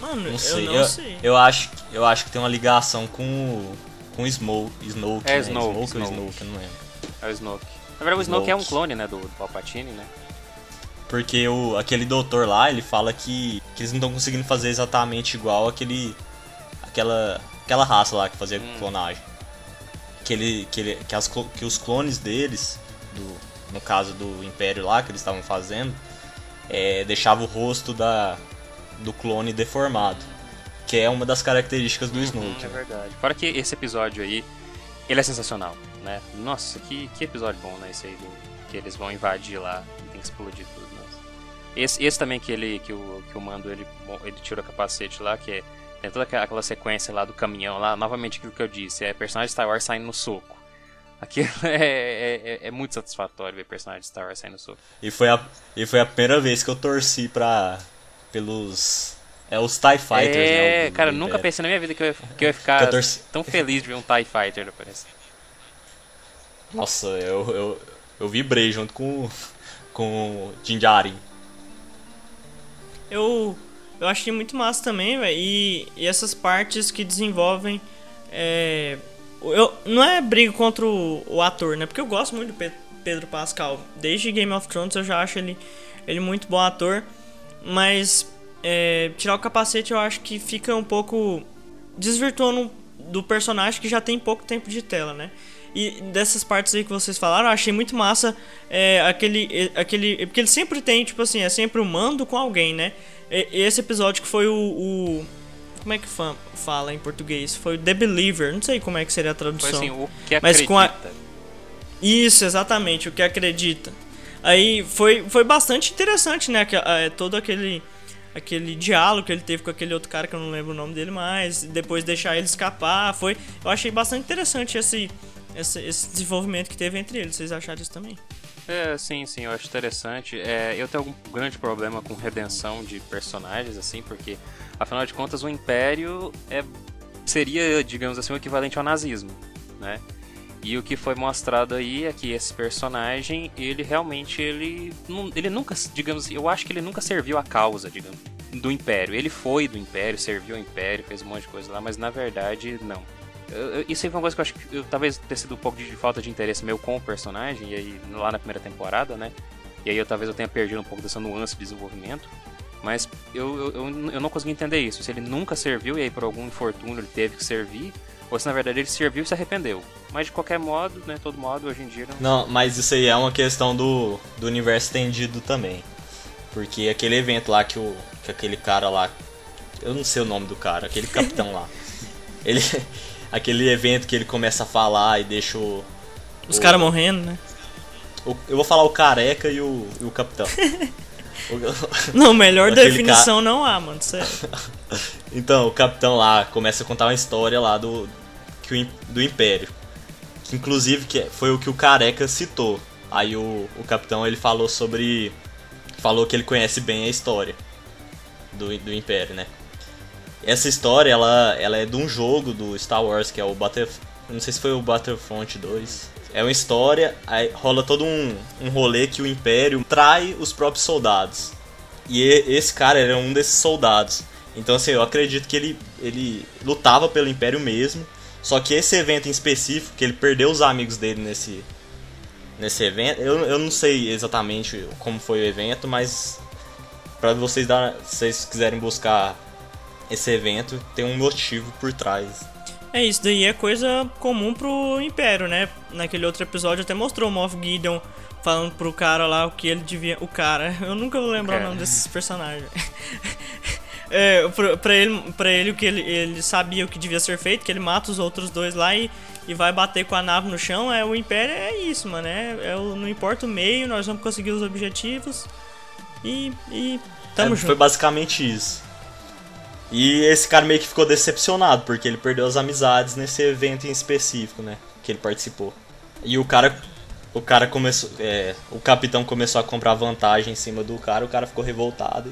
Mano, Não eu sei. não Eu, sei. eu acho, que- eu acho que tem uma ligação com o com Smoke, Snoke, É, né? Snoke, Smoke ou Snoke. Snoke, eu não lembro. É o Snoke. Na verdade, o Snoke é um Snoke. clone, né, do, do Palpatine, né? Porque o, aquele doutor lá, ele fala que, que eles não estão conseguindo fazer exatamente igual aquele aquela aquela raça lá que fazia Hum. clonagem. Que ele que ele que, as, que os clones deles, do, no caso do Império lá que eles estavam fazendo, é, deixava o rosto da do clone deformado, que é uma das características do Snoke. É né? verdade. Fora que esse episódio aí, ele é sensacional, né? Nossa, que, que episódio bom, né? Esse aí do, que eles vão invadir lá e tem que explodir tudo. Nossa. Esse, esse também que ele que o, que o Mando ele, ele tira o capacete lá, que é, tem toda aquela, sequência lá do caminhão lá, novamente aquilo que eu disse, é personagem de Star Wars saindo no soco. Aquilo é, é, é- é muito satisfatório ver personagem de Star Wars saindo no soco. E foi a e foi a primeira vez que eu torci para pelos é os TIE Fighters, né? é, o- cara, nunca Império. pensei na minha vida que eu ia, que eu ia ficar eu torci- tão feliz de ver um TIE Fighter aparecer. Nossa, eu, eu, eu vibrei junto com, com o Jinjarin. Eu, eu achei muito massa também, velho. E, e essas partes que desenvolvem. É, eu, não é briga contra o, o ator, né? Porque eu gosto muito do Pe- Pedro Pascal. Desde Game of Thrones eu já acho ele, ele muito bom ator. Mas é, tirar o capacete eu acho que fica um pouco desvirtuando do personagem que já tem pouco tempo de tela, né? E dessas partes aí que vocês falaram, eu achei muito massa é, aquele, aquele. Porque ele sempre tem, tipo assim, é sempre o mando com alguém, né? E, esse episódio que foi o, o como é que fala em português? Foi o The Believer, não sei como é que seria a tradução. Foi assim, o que acredita. Mas com a... Isso, exatamente, o que acredita. Aí foi, foi bastante interessante, né? É, todo aquele aquele diálogo que ele teve com aquele outro cara que eu não lembro o nome dele mais, depois deixar ele escapar, foi, eu achei bastante interessante esse, esse, esse desenvolvimento que teve entre eles. Vocês acharam isso também? É, sim, sim, eu acho interessante. É, eu tenho algum grande problema com redenção de personagens, assim, porque, afinal de contas, o Império é, seria, digamos assim, o equivalente ao nazismo, né? E o que foi mostrado aí é que esse personagem, ele realmente, ele, ele nunca, digamos, eu acho que ele nunca serviu a causa, digamos, do Império. Ele foi do Império, serviu ao Império, fez um monte de coisa lá, mas na verdade, não. Isso aí foi uma coisa que eu acho que eu, talvez tenha sido um pouco de falta de interesse meu com o personagem, e aí lá na primeira temporada, né? E aí eu talvez eu tenha perdido um pouco dessa nuance de desenvolvimento. Mas eu, eu, eu não consegui entender isso. Se ele nunca serviu e aí por algum infortúnio ele teve que servir, ou se na verdade ele serviu e se arrependeu. Mas de qualquer modo, né, todo modo, hoje em dia não... Não, mas isso aí é uma questão do, do universo estendido também. Porque aquele evento lá que, o, que aquele cara lá... Eu não sei o nome do cara, aquele capitão lá. Ele... Aquele evento que ele começa a falar e deixa o... Os caras morrendo, né? O, eu vou falar o careca e o, e o capitão. não, melhor definição ca... não há, mano, sério. então, o capitão lá começa a contar uma história lá do, do Império. Que inclusive que foi o que o Careca citou. Aí o, o capitão ele falou sobre. Falou que ele conhece bem a história do, do Império, né? Essa história ela, ela é de um jogo do Star Wars que é o Battlefront. Não sei se foi o Battlefront 2. É uma história, aí rola todo um, um rolê que o Império trai os próprios soldados. E esse cara era um desses soldados. Então, assim, eu acredito que ele, ele lutava pelo Império mesmo. Só que esse evento em específico, que ele perdeu os amigos dele nesse, nesse evento, eu, eu não sei exatamente como foi o evento, mas para vocês dar, vocês quiserem buscar esse evento, tem um motivo por trás. É, isso daí é coisa comum pro Império, né? Naquele outro episódio até mostrou o Moff Gideon falando pro cara lá o que ele devia. O cara, eu nunca vou lembrar cara. o nome desses personagens. é, pra, pra, ele, pra ele o que ele, ele sabia o que devia ser feito, que ele mata os outros dois lá e, e vai bater com a nave no chão. É, o Império é isso, mano. É, é o, não importa o meio, nós vamos conseguir os objetivos. E, e tamo é, junto. Foi basicamente isso. E esse cara meio que ficou decepcionado, porque ele perdeu as amizades nesse evento em específico, né? Que ele participou. E o cara. O cara começou. É, o capitão começou a comprar vantagem em cima do cara, o cara ficou revoltado.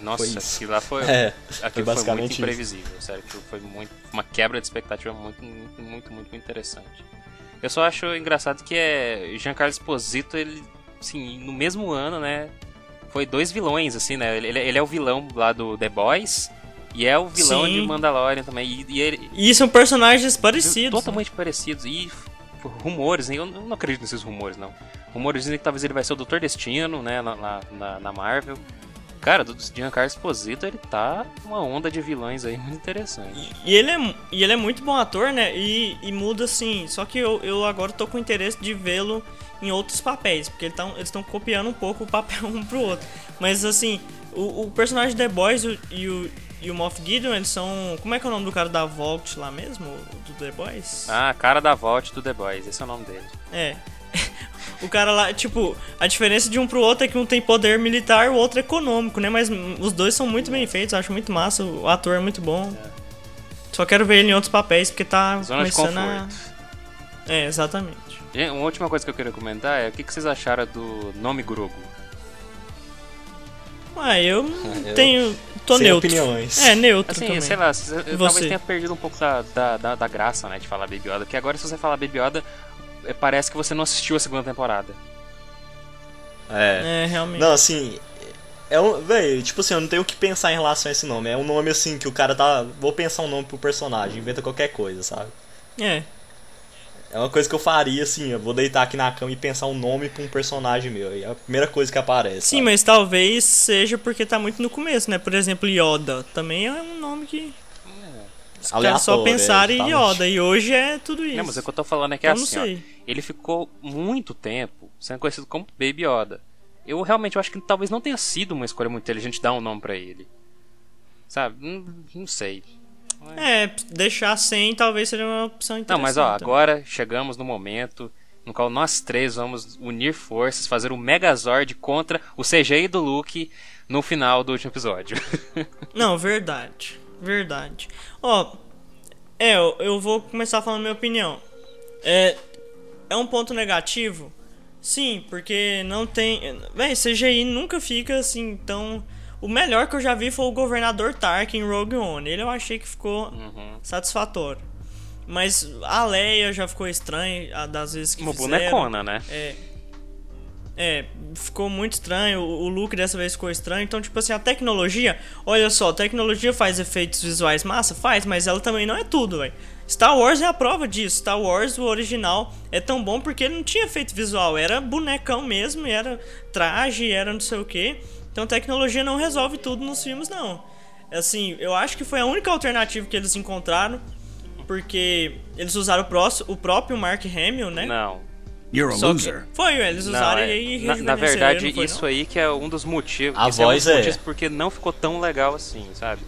Nossa, aquilo lá foi. É, aquilo foi, foi muito imprevisível, isso. sério. Foi muito, uma quebra de expectativa muito, muito, muito, muito interessante. Eu só acho engraçado que é. Giancarlo Esposito, ele. Assim, no mesmo ano, né? Foi dois vilões, assim, né? Ele, ele é o vilão lá do The Boys e é o vilão Sim. de Mandalorian também. E, e, ele, e são personagens parecidos. Totalmente né? parecidos. E rumores, eu não acredito nesses rumores, não. Rumores dizem que talvez ele vai ser o Doutor Destino, né, na, na, na Marvel. Cara, do Giancarlo Esposito, ele tá uma onda de vilões aí muito interessante. E, e, ele, é, e ele é muito bom ator, né? E, e muda assim. Só que eu, eu agora tô com interesse de vê-lo em outros papéis, porque ele tá, eles estão copiando um pouco o papel um pro outro. Mas assim, o, o personagem The Boys e o, e o Moff Gideon, eles são. Como é que é o nome do cara da Vault lá mesmo? Do The Boys? Ah, cara da Vault do The Boys, esse é o nome dele. É. o cara lá, tipo, a diferença de um pro outro é que um tem poder militar e o outro é econômico, né? Mas os dois são muito bem feitos, acho muito massa, o ator é muito bom. É. Só quero ver ele em outros papéis porque tá Zona começando a. É, exatamente. Uma última coisa que eu queria comentar é o que vocês acharam do nome Grogu? Ah, eu eu tenho. Tô Sem neutro. opiniões. É, neutro. Assim, também. sei lá, eu talvez tenha perdido um pouco da, da, da, da, graça, né, de falar Baby Yoda. Porque agora, se você falar Baby Yoda, é, parece que você não assistiu a segunda temporada. É. É, realmente. Não, assim. É um. Véi, tipo assim, eu não tenho o que pensar em relação a esse nome. É um nome assim que o cara tá. Vou pensar um nome pro personagem, inventa qualquer coisa, sabe? É. É uma coisa que eu faria, assim, eu vou deitar aqui na cama e pensar um nome pra um personagem meu. É a primeira coisa que aparece. Sim, sabe? mas talvez seja porque tá muito no começo, né? Por exemplo, Yoda. Também é um nome que. Os caras só aleatório, pensaram é, em. Yoda. E hoje é tudo isso. Não, mas o que eu tô falando é que é Eu assim, ó, sei. ele ficou muito tempo sendo conhecido como Baby Yoda. Eu realmente eu acho que talvez não tenha sido uma escolha muito inteligente dar um nome pra ele. Sabe? Não, não sei. É, deixar sem talvez seria uma opção interessante. Não, mas ó, agora chegamos no momento no qual nós três vamos unir forças, fazer um Megazord contra o CGI do Luke no final do último episódio. Não, verdade. Verdade. Ó, é, eu, eu vou começar falando minha opinião. É, é um ponto negativo? Sim, porque não tem. Véi, CGI nunca fica assim tão. O melhor que eu já vi foi o governador Tark em Rogue One. Ele eu achei que ficou Uhum. satisfatório. Mas a Leia já ficou estranha das vezes que Uma fizeram. bonecona, né? É. É, ficou muito estranho. O, o look dessa vez ficou estranho. Então, tipo assim, a tecnologia. Olha só, a tecnologia faz efeitos visuais massa? Faz, mas ela também não é tudo, velho. Star Wars é a prova disso. Star Wars, o original, é tão bom porque ele não tinha efeito visual. Era bonecão mesmo, era traje, era não sei o que. Então, tecnologia não resolve tudo nos filmes, não. Assim, eu acho que foi a única alternativa que eles encontraram. Porque eles usaram o, prós- o próprio Mark Hamill, né? Não. You're a Só que- loser. Foi, eles Não, usaram é. e aí na, na verdade, não foi, isso não? aí que é um dos motivos. A isso é um voz dos é- motivos porque não ficou tão legal assim, sabe?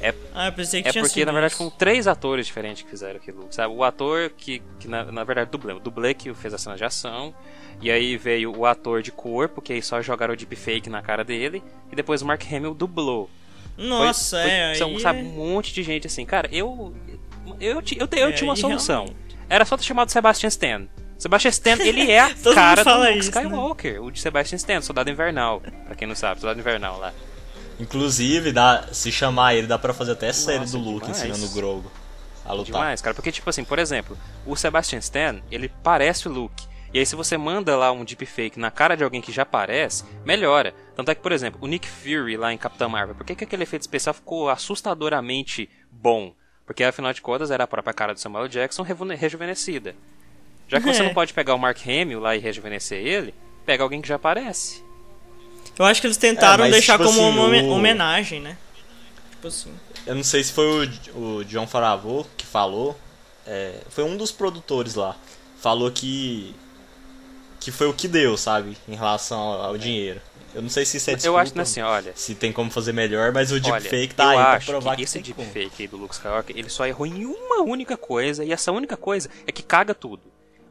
É, Ah, eu pensei que é tinha porque, na verdade, foram três atores diferentes que fizeram aquilo, sabe? O ator que, que na, na verdade, dublê. O dublê que fez a cena de ação. E aí veio o ator de corpo, que aí só jogaram o deepfake na cara dele. E depois o Mark Hamill dublou. Foi- Nossa, foi- é. São, aí sabe, é- um monte de gente assim. Cara, eu. Eu, eu, te- eu É, tinha uma solução. realmente. Era só ter chamado Sebastian Stan. Sebastian Stan, ele é a cara do Luke isso, né? Skywalker. O de Sebastian Stan, Soldado Invernal. Pra quem não sabe, Soldado Invernal lá. Inclusive, dá, se chamar ele, dá pra fazer até série Nossa, do Luke demais. ensinando o Grogu a lutar. Demais, cara. Porque, tipo assim, por exemplo, o Sebastian Stan, ele parece o Luke. E aí, se você manda lá um deepfake na cara de alguém que já parece, melhora. Tanto é que, por exemplo, o Nick Fury lá em Capitão Marvel, por que, que aquele efeito especial ficou assustadoramente bom? Porque, afinal de contas, era a própria cara do Samuel Jackson reju- rejuvenescida. Já que você É. não pode pegar o Mark Hamill lá e rejuvenescer ele, pega alguém que já aparece. Eu acho que eles tentaram É, mas, deixar tipo como assim, uma o- homenagem, né? Tipo assim. Eu não sei se foi o, o John Favreau que falou. é, foi um dos produtores lá. Falou que. Que foi o que deu, sabe? Em relação ao, ao dinheiro. Eu não sei se isso é Eu desculpa, acho assim, olha. Se tem como fazer melhor, mas o Olha, deepfake tá eu aí pra acho provar que, que, esse tem como. deepfake aí do Luke Skywalker, ele só errou em uma única coisa, e essa única coisa é que caga tudo.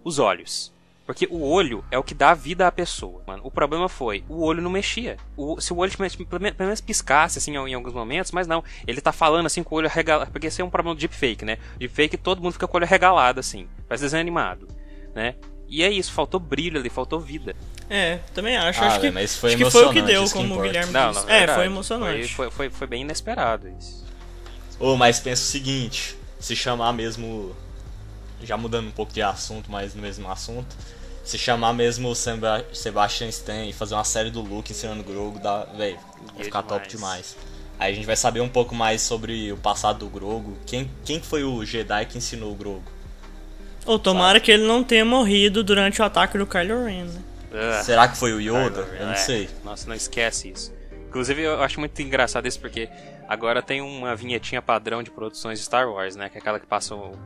Os olhos. Porque o olho é o que dá vida à pessoa. Mano, o problema foi, o olho não mexia. O- se o olho pelo menos- pelo menos piscasse, assim, em alguns momentos, mas não. Ele tá falando, assim, com o olho arregalado. Porque esse é um problema do deepfake, né? Deepfake, todo mundo fica com o olho arregalado, assim. Parece desenho animado, né? E é isso, faltou brilho ali, faltou vida. É, também acho. Ah, acho que, mas foi acho que foi o que emocionante, deu, isso que como o importa. Guilherme Não, disse. na é, verdade, foi emocionante. Foi, foi, foi bem inesperado isso. Ô, mas pensa o seguinte, se chamar mesmo. Já mudando um pouco de assunto, mas no mesmo assunto. Se chamar mesmo o Seba- Sebastian Stan e fazer uma série do Luke ensinando Grogu, dá, véi, vai ficar top demais. demais. Aí a gente vai saber um pouco mais sobre o passado do Grogu. Quem, quem foi o Jedi que ensinou o Grogu? Ou tomara que ele não tenha morrido durante o ataque do Kylo Ren, né? Ah. Será que foi o Yoda? Kylo Eu não é. sei. Nossa, não esquece isso. Inclusive, eu acho muito engraçado isso porque agora tem uma vinhetinha padrão de produções de Star Wars, né? Que é aquela que passa o-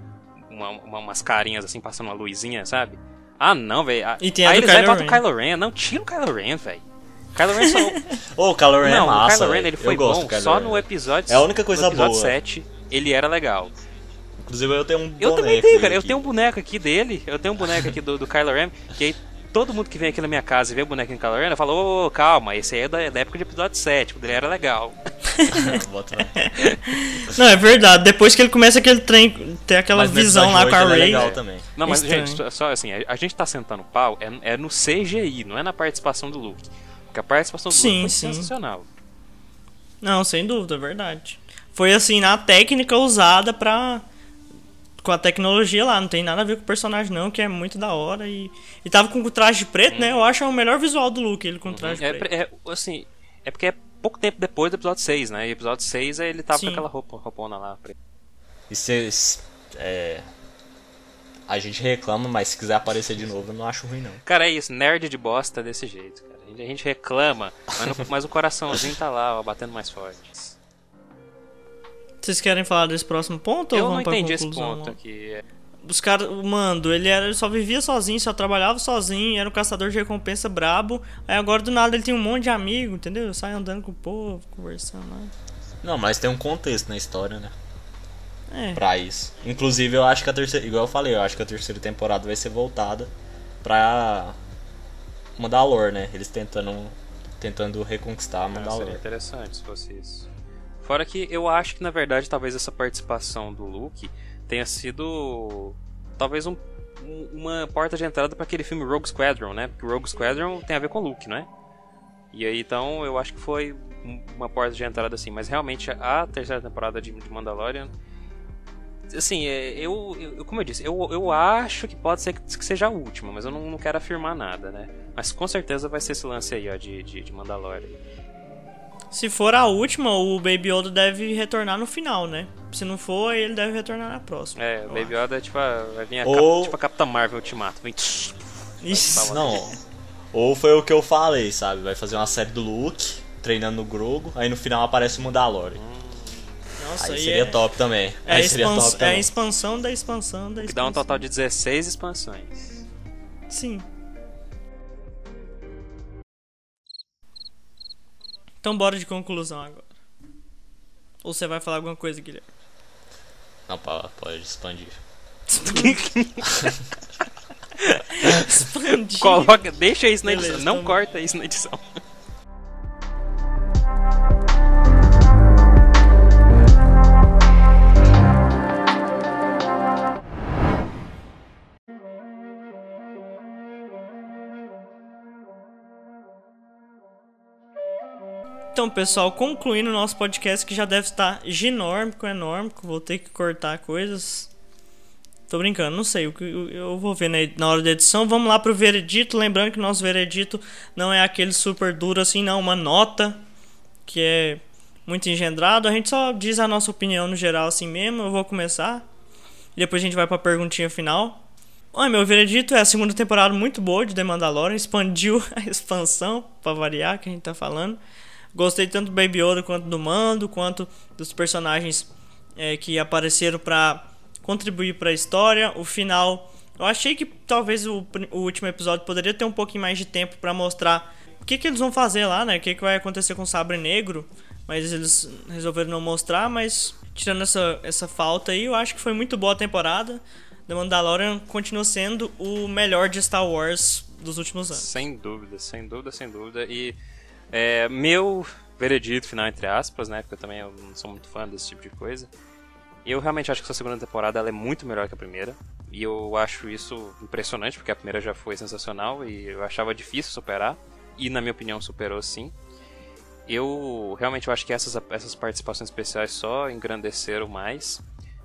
uma- uma- umas carinhas assim, passando uma luzinha, sabe? Ah, não, velho. E tem a Aí do eles vai Kylo Ren. Kylo Ren. Não, tira o Kylo Ren, velho. Kylo Ren só... Ô, o Kylo Ren não, é massa, o Kylo Ren ele foi eu gosto bom do só no episódio... É a única coisa no episódio boa. 7, ele era legal. Inclusive eu tenho um Eu também boneco tenho, cara. Eu aqui. tenho um boneco aqui dele. Eu tenho um boneco aqui do, do Kylo Ren. Que aí todo mundo que vem aqui na minha casa e vê o boneco do Kylo Ren, eu falo, ô, calma, esse aí é da, da época de episódio 7, quando ele era legal. Bota lá. Não, é verdade. Depois que ele começa aquele trem, ter aquela Mas visão lá com a oito ele é legal também. Não, mas, Estranho. gente, só- assim, a, gente tá sentando pau é, é no CGI, não é na participação do Luke. Porque a participação do Sim, Luke foi sim. sensacional. Não, sem dúvida, é verdade. Foi assim, na técnica usada pra. Com a tecnologia lá, não tem nada a ver com o personagem, não, que é muito da hora. E, e tava com o traje preto, né? Eu acho o melhor visual do Luke, ele com o traje É, preto. é, assim, é porque é pouco tempo depois do episódio 6, né? E episódio 6 ele tava Sim. com aquela roupa, roupona lá. E se, se- é, a gente reclama, mas se quiser aparecer de novo, eu não acho ruim não. Cara, é isso, nerd de bosta desse jeito, cara. A gente, reclama, mas, no- mas o coraçãozinho tá lá, ó, batendo mais forte. Vocês querem falar desse próximo ponto Eu ou não entendi esse conclusão ponto logo? aqui. Os caras, o Mando, ele, era, ele só vivia sozinho, só trabalhava sozinho, era um caçador de recompensa brabo. Aí agora do nada ele tem um monte de amigo, entendeu? Sai andando com o povo, conversando lá. Não, mas tem um contexto na história, né? É. Pra isso. Inclusive, eu acho que a terceira. Igual eu falei, eu acho que a terceira temporada vai ser voltada pra. Mandalor, né? Eles tentando. Tentando reconquistar a Ah, seria Mandalor. interessante se fosse isso. Fora que eu acho que, na verdade, talvez essa participação do Luke tenha sido. Talvez um- um- uma porta de entrada para aquele filme Rogue Squadron, né? Porque Rogue Squadron tem a ver com Luke, não é? E aí, então, eu acho que foi um- uma porta de entrada assim. Mas realmente, a terceira temporada de de Mandalorian. Assim, é, eu, eu- como eu disse, eu, eu acho que pode ser que que seja a última, mas eu não, não quero afirmar nada, né? Mas com certeza vai ser esse lance aí, ó, de, de, de Mandalorian. Se for a última, o Baby Yoda deve retornar no final, né? Se não for, ele deve retornar na próxima. É, o Baby Yoda é tipo a, vai vir a Ou- cap, tipo a Capitã Marvel Ultimato. Vem tss, Isso. Não. Ou foi o que eu falei, sabe? Vai fazer uma série do Luke, treinando no Grogu, aí no final aparece o Mandalorian. Nossa, Aí seria é, top também. É a, aí seria expans- top é a também. expansão da expansão da expansão. que dá um total de 16 expansões. Sim. Então bora de conclusão agora. Ou você vai falar alguma coisa, Guilherme? Não, pode expandir. Expandir. Coloca, deixa isso na Beleza, edição. Não então- corta isso na edição. Então, pessoal, concluindo o nosso podcast que já deve estar ginórmico, eu vou ter que cortar coisas. Tô brincando, não sei, eu- vou ver na, na hora da edição. Vamos lá pro veredito, lembrando que nosso veredito não é aquele super duro assim, não, uma nota que é muito engendrado. A gente só diz a nossa opinião no geral assim mesmo. Eu vou começar e depois a gente vai pra perguntinha final. Olha, meu veredito é a segunda temporada muito boa de The Mandalorian, expandiu a expansão, pra variar, que a gente tá falando. Gostei tanto do Baby Yoda quanto do Mando, quanto dos personagens é, que apareceram pra contribuir pra história. O final, eu achei que talvez o, o último episódio poderia ter um pouquinho mais de tempo pra mostrar o que, que eles vão fazer lá, né? O que, que vai acontecer com o Sabre Negro. Mas eles resolveram não mostrar, mas tirando essa, essa falta aí, eu acho que foi muito boa a temporada. The Mandalorian continua sendo o melhor de Star Wars dos últimos anos. Sem dúvida, sem dúvida, sem dúvida. E é, meu veredito final, entre aspas, né? Porque eu também eu não sou muito fã desse tipo de coisa. Eu realmente acho que essa segunda temporada ela é muito melhor que a primeira. E eu acho isso impressionante, porque a primeira já foi sensacional e eu achava difícil superar. E na minha opinião superou sim. Eu realmente eu acho que essas, essas participações especiais só engrandeceram mais.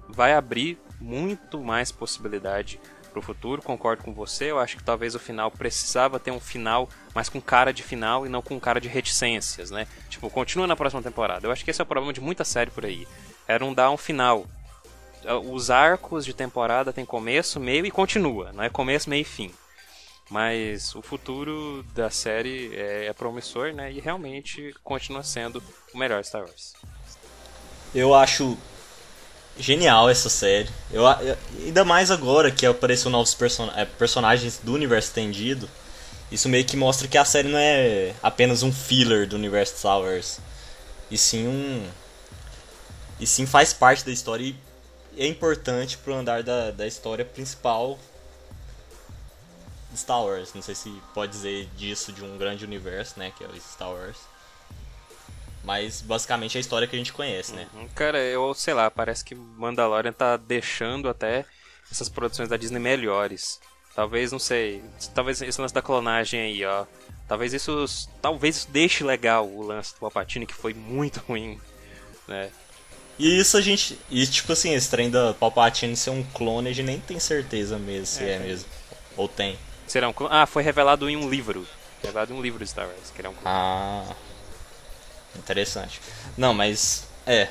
Vai abrir muito mais possibilidade pro futuro, concordo com você. Eu acho que talvez o final precisava ter um final mais com cara de final e não com cara de reticências, né? Tipo, continua na próxima temporada. Eu acho que esse é o problema de muita série por aí. Era um dar um final. Os arcos de temporada tem começo, meio e continua, não é começo, meio e fim. Mas o futuro da série é, é promissor, né? E realmente continua sendo o melhor Star Wars. Eu acho genial essa série. Eu, eu- ainda mais agora que apareceu novos person é, personagens do universo estendido. Isso meio que mostra que a série não é apenas um filler do universo Star Wars. E sim um. E sim faz parte da história e é importante pro andar da, da história principal de Star Wars. Não sei se pode dizer disso de um grande universo, né? Que é o Star Wars. Mas basicamente é a história que a gente conhece, né? Hum, Cara, eu sei lá, parece que Mandalorian tá deixando até essas produções da Disney melhores. Talvez, não sei, talvez esse lance da clonagem aí, ó. Talvez isso, talvez isso deixe legal o lance do Palpatine, que foi muito ruim, né? E isso a gente. E tipo assim, esse trem da Palpatine ser um clone, a gente nem tem certeza mesmo se é, mesmo. Ou tem. Será um clone? Ah, foi revelado em um livro. Revelado em um livro de Star Wars, que ele é um clone. Ah. Interessante. Não, mas. É.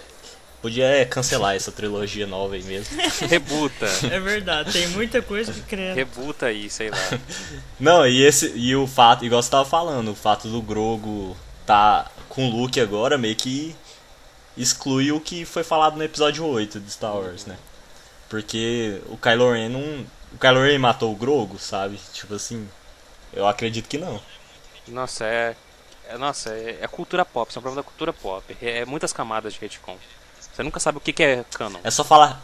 Podia é, cancelar essa trilogia nova aí mesmo. Rebuta. É verdade, tem muita coisa que crer. Rebuta aí, sei lá. Não, e esse. E o fato, igual você tava falando, o fato do Grogo tá com o Luke agora meio que exclui o que foi falado no episódio 8 de Star Wars, né? Porque o Kylo Ren não. O Kylo Ren matou o Grogu, sabe? Tipo assim. Eu acredito que não. Nossa, é. é nossa, é, é cultura pop, isso é um problema da cultura pop. É, é muitas camadas de retcon. Você nunca sabe o que, que é canon. É só falar.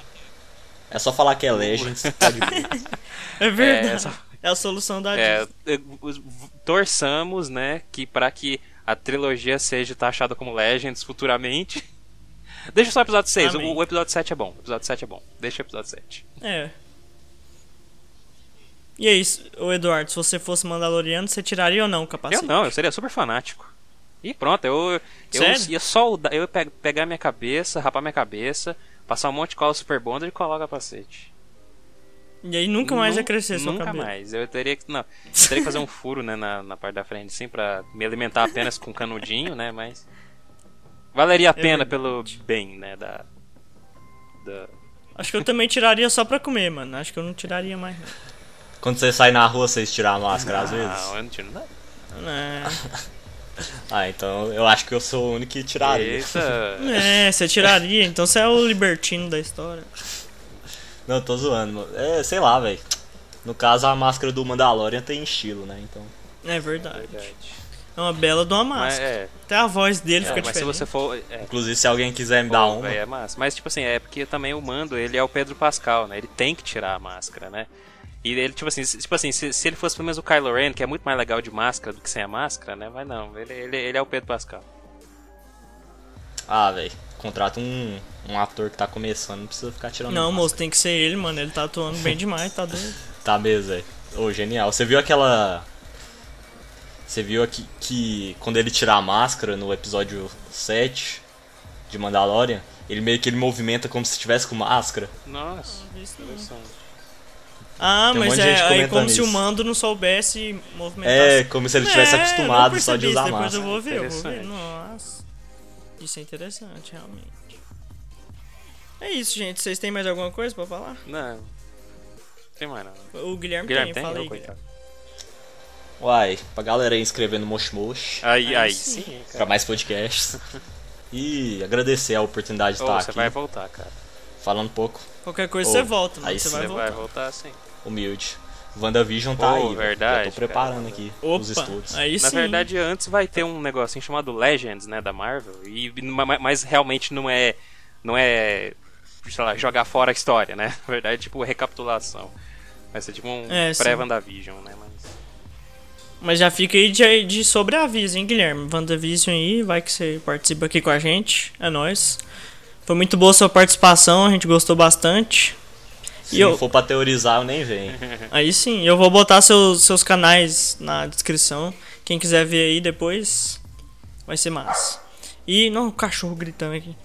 É só falar que é Legends. ver. É verdade. É, É, essa- a solução da É, Disney. é, torçamos, né, que para que a trilogia seja taxada como Legends futuramente. Deixa só o episódio 6, o, o episódio 7 é bom. O episódio 7 é bom. Deixa o episódio 7. É. E aí, o Eduardo, se você fosse Mandaloriano, você tiraria ou não o capacete? Eu não, eu seria super fanático. E pronto, eu, eu ia só eu ia pe- pegar minha cabeça, rapar minha cabeça, passar um monte de cola super bonder e colar o capacete. E aí nunca mais ia Nun- crescer seu Nunca cabelo. mais. Eu teria que. Não, eu teria que fazer um furo, né, na, na parte da frente, assim, pra me alimentar apenas com canudinho, né? Mas. Valeria a pena pelo verdade. bem, né? Da. da... Acho que eu também tiraria só pra comer, mano. Acho que eu não tiraria mais. não. Quando você sai na rua, vocês tiram a máscara às vezes? Não, eu não tiro nada. É. Ah, então eu acho que eu sou o único que tiraria. Eita. É, você tiraria, então você é o libertino da história. Não, eu tô zoando, mano. É, sei lá, velho. No caso, a máscara do Mandalorian tem estilo, né? Então. É verdade. Verdade. É uma bela de uma Mas, máscara. é, Até a voz dele é, fica mas se diferente. você for. É, Inclusive, se alguém quiser me dar uma. véi, é massa. Mas, tipo assim, é porque também o Mando, ele é o Pedro Pascal, né? Ele tem que tirar a máscara, né? E ele, tipo assim, se, tipo assim se, se ele fosse pelo menos o Kylo Ren, que é muito mais legal de máscara do que sem a máscara, né? Mas não, ele, ele, ele é o Pedro Pascal. Ah, velho. Contrata um, um ator que tá começando, não precisa ficar tirando Não, máscara. moço, tem que ser ele, mano. Ele tá atuando bem demais, tá doido. Tá mesmo, velho. Ô, genial. Você viu aquela. Você viu aqui que quando ele tirar a máscara no episódio 7 de Mandalorian, ele meio que ele movimenta como se estivesse com máscara. Nossa, interessante. Ah, Tem um mas gente é aí como se o isso. mando não soubesse movimentar. É, como se ele tivesse É, acostumado só de usar isso, Depois máscara. eu vou ver, eu vou ver. Nossa. Isso é interessante, realmente. É isso, gente. Vocês têm mais alguma coisa pra falar? Não. Tem mais não. O Guilherme, Guilherme tem, tem? fala aí, coitado. Guilherme. Uai, pra galera aí inscrever no Mosh Mosh, Aí, Aí sim. sim, pra mais podcasts. E agradecer a oportunidade de Ô, estar você aqui, vai voltar, cara. falando um pouco Qualquer coisa Ô, você volta, mano. aí Você vai Você voltar. vai voltar sim. Humilde. WandaVision tá Pô, aí, verdade, Já tô preparando cara. aqui Opa, os estudos. aí Na verdade, antes vai ter um negocinho chamado Legends, né, da Marvel, e ma- ma- mas realmente não é não é, sei lá, jogar fora a história, né? Na verdade, é tipo recapitulação. Vai ser tipo um É, pré-WandaVision, né, mas Mas já fica aí de, de sobreaviso, hein, Guilherme? WandaVision aí, vai que você participa aqui com a gente. É nóis. Foi muito boa a sua participação, a gente gostou bastante. Se E eu- for pra teorizar, eu nem venho. Aí sim, eu vou botar seus, seus canais na descrição. Quem quiser ver aí depois, vai ser massa. E. Não, o cachorro gritando aqui.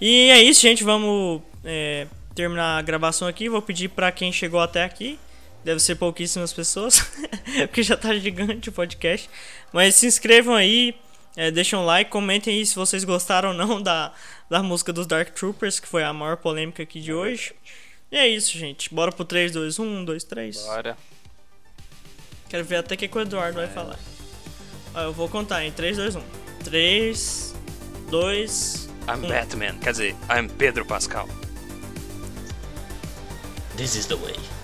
E é isso, gente. Vamos é, terminar a gravação aqui. Vou pedir pra quem chegou até aqui. Deve ser pouquíssimas pessoas, porque já tá gigante o podcast. Mas se inscrevam aí, é, deixem um like, comentem aí se vocês gostaram ou não da, da música dos Dark Troopers, que foi a maior polêmica aqui de hoje. E é isso, gente. Bora pro 3, 2, 1, 2, 3. bora. Quero ver até o que, que o Eduardo vai falar. Ó, eu vou contar em 3, 2, 1. 3, 2, I'm Batman, quer dizer, I'm Pedro Pascal. This is the way.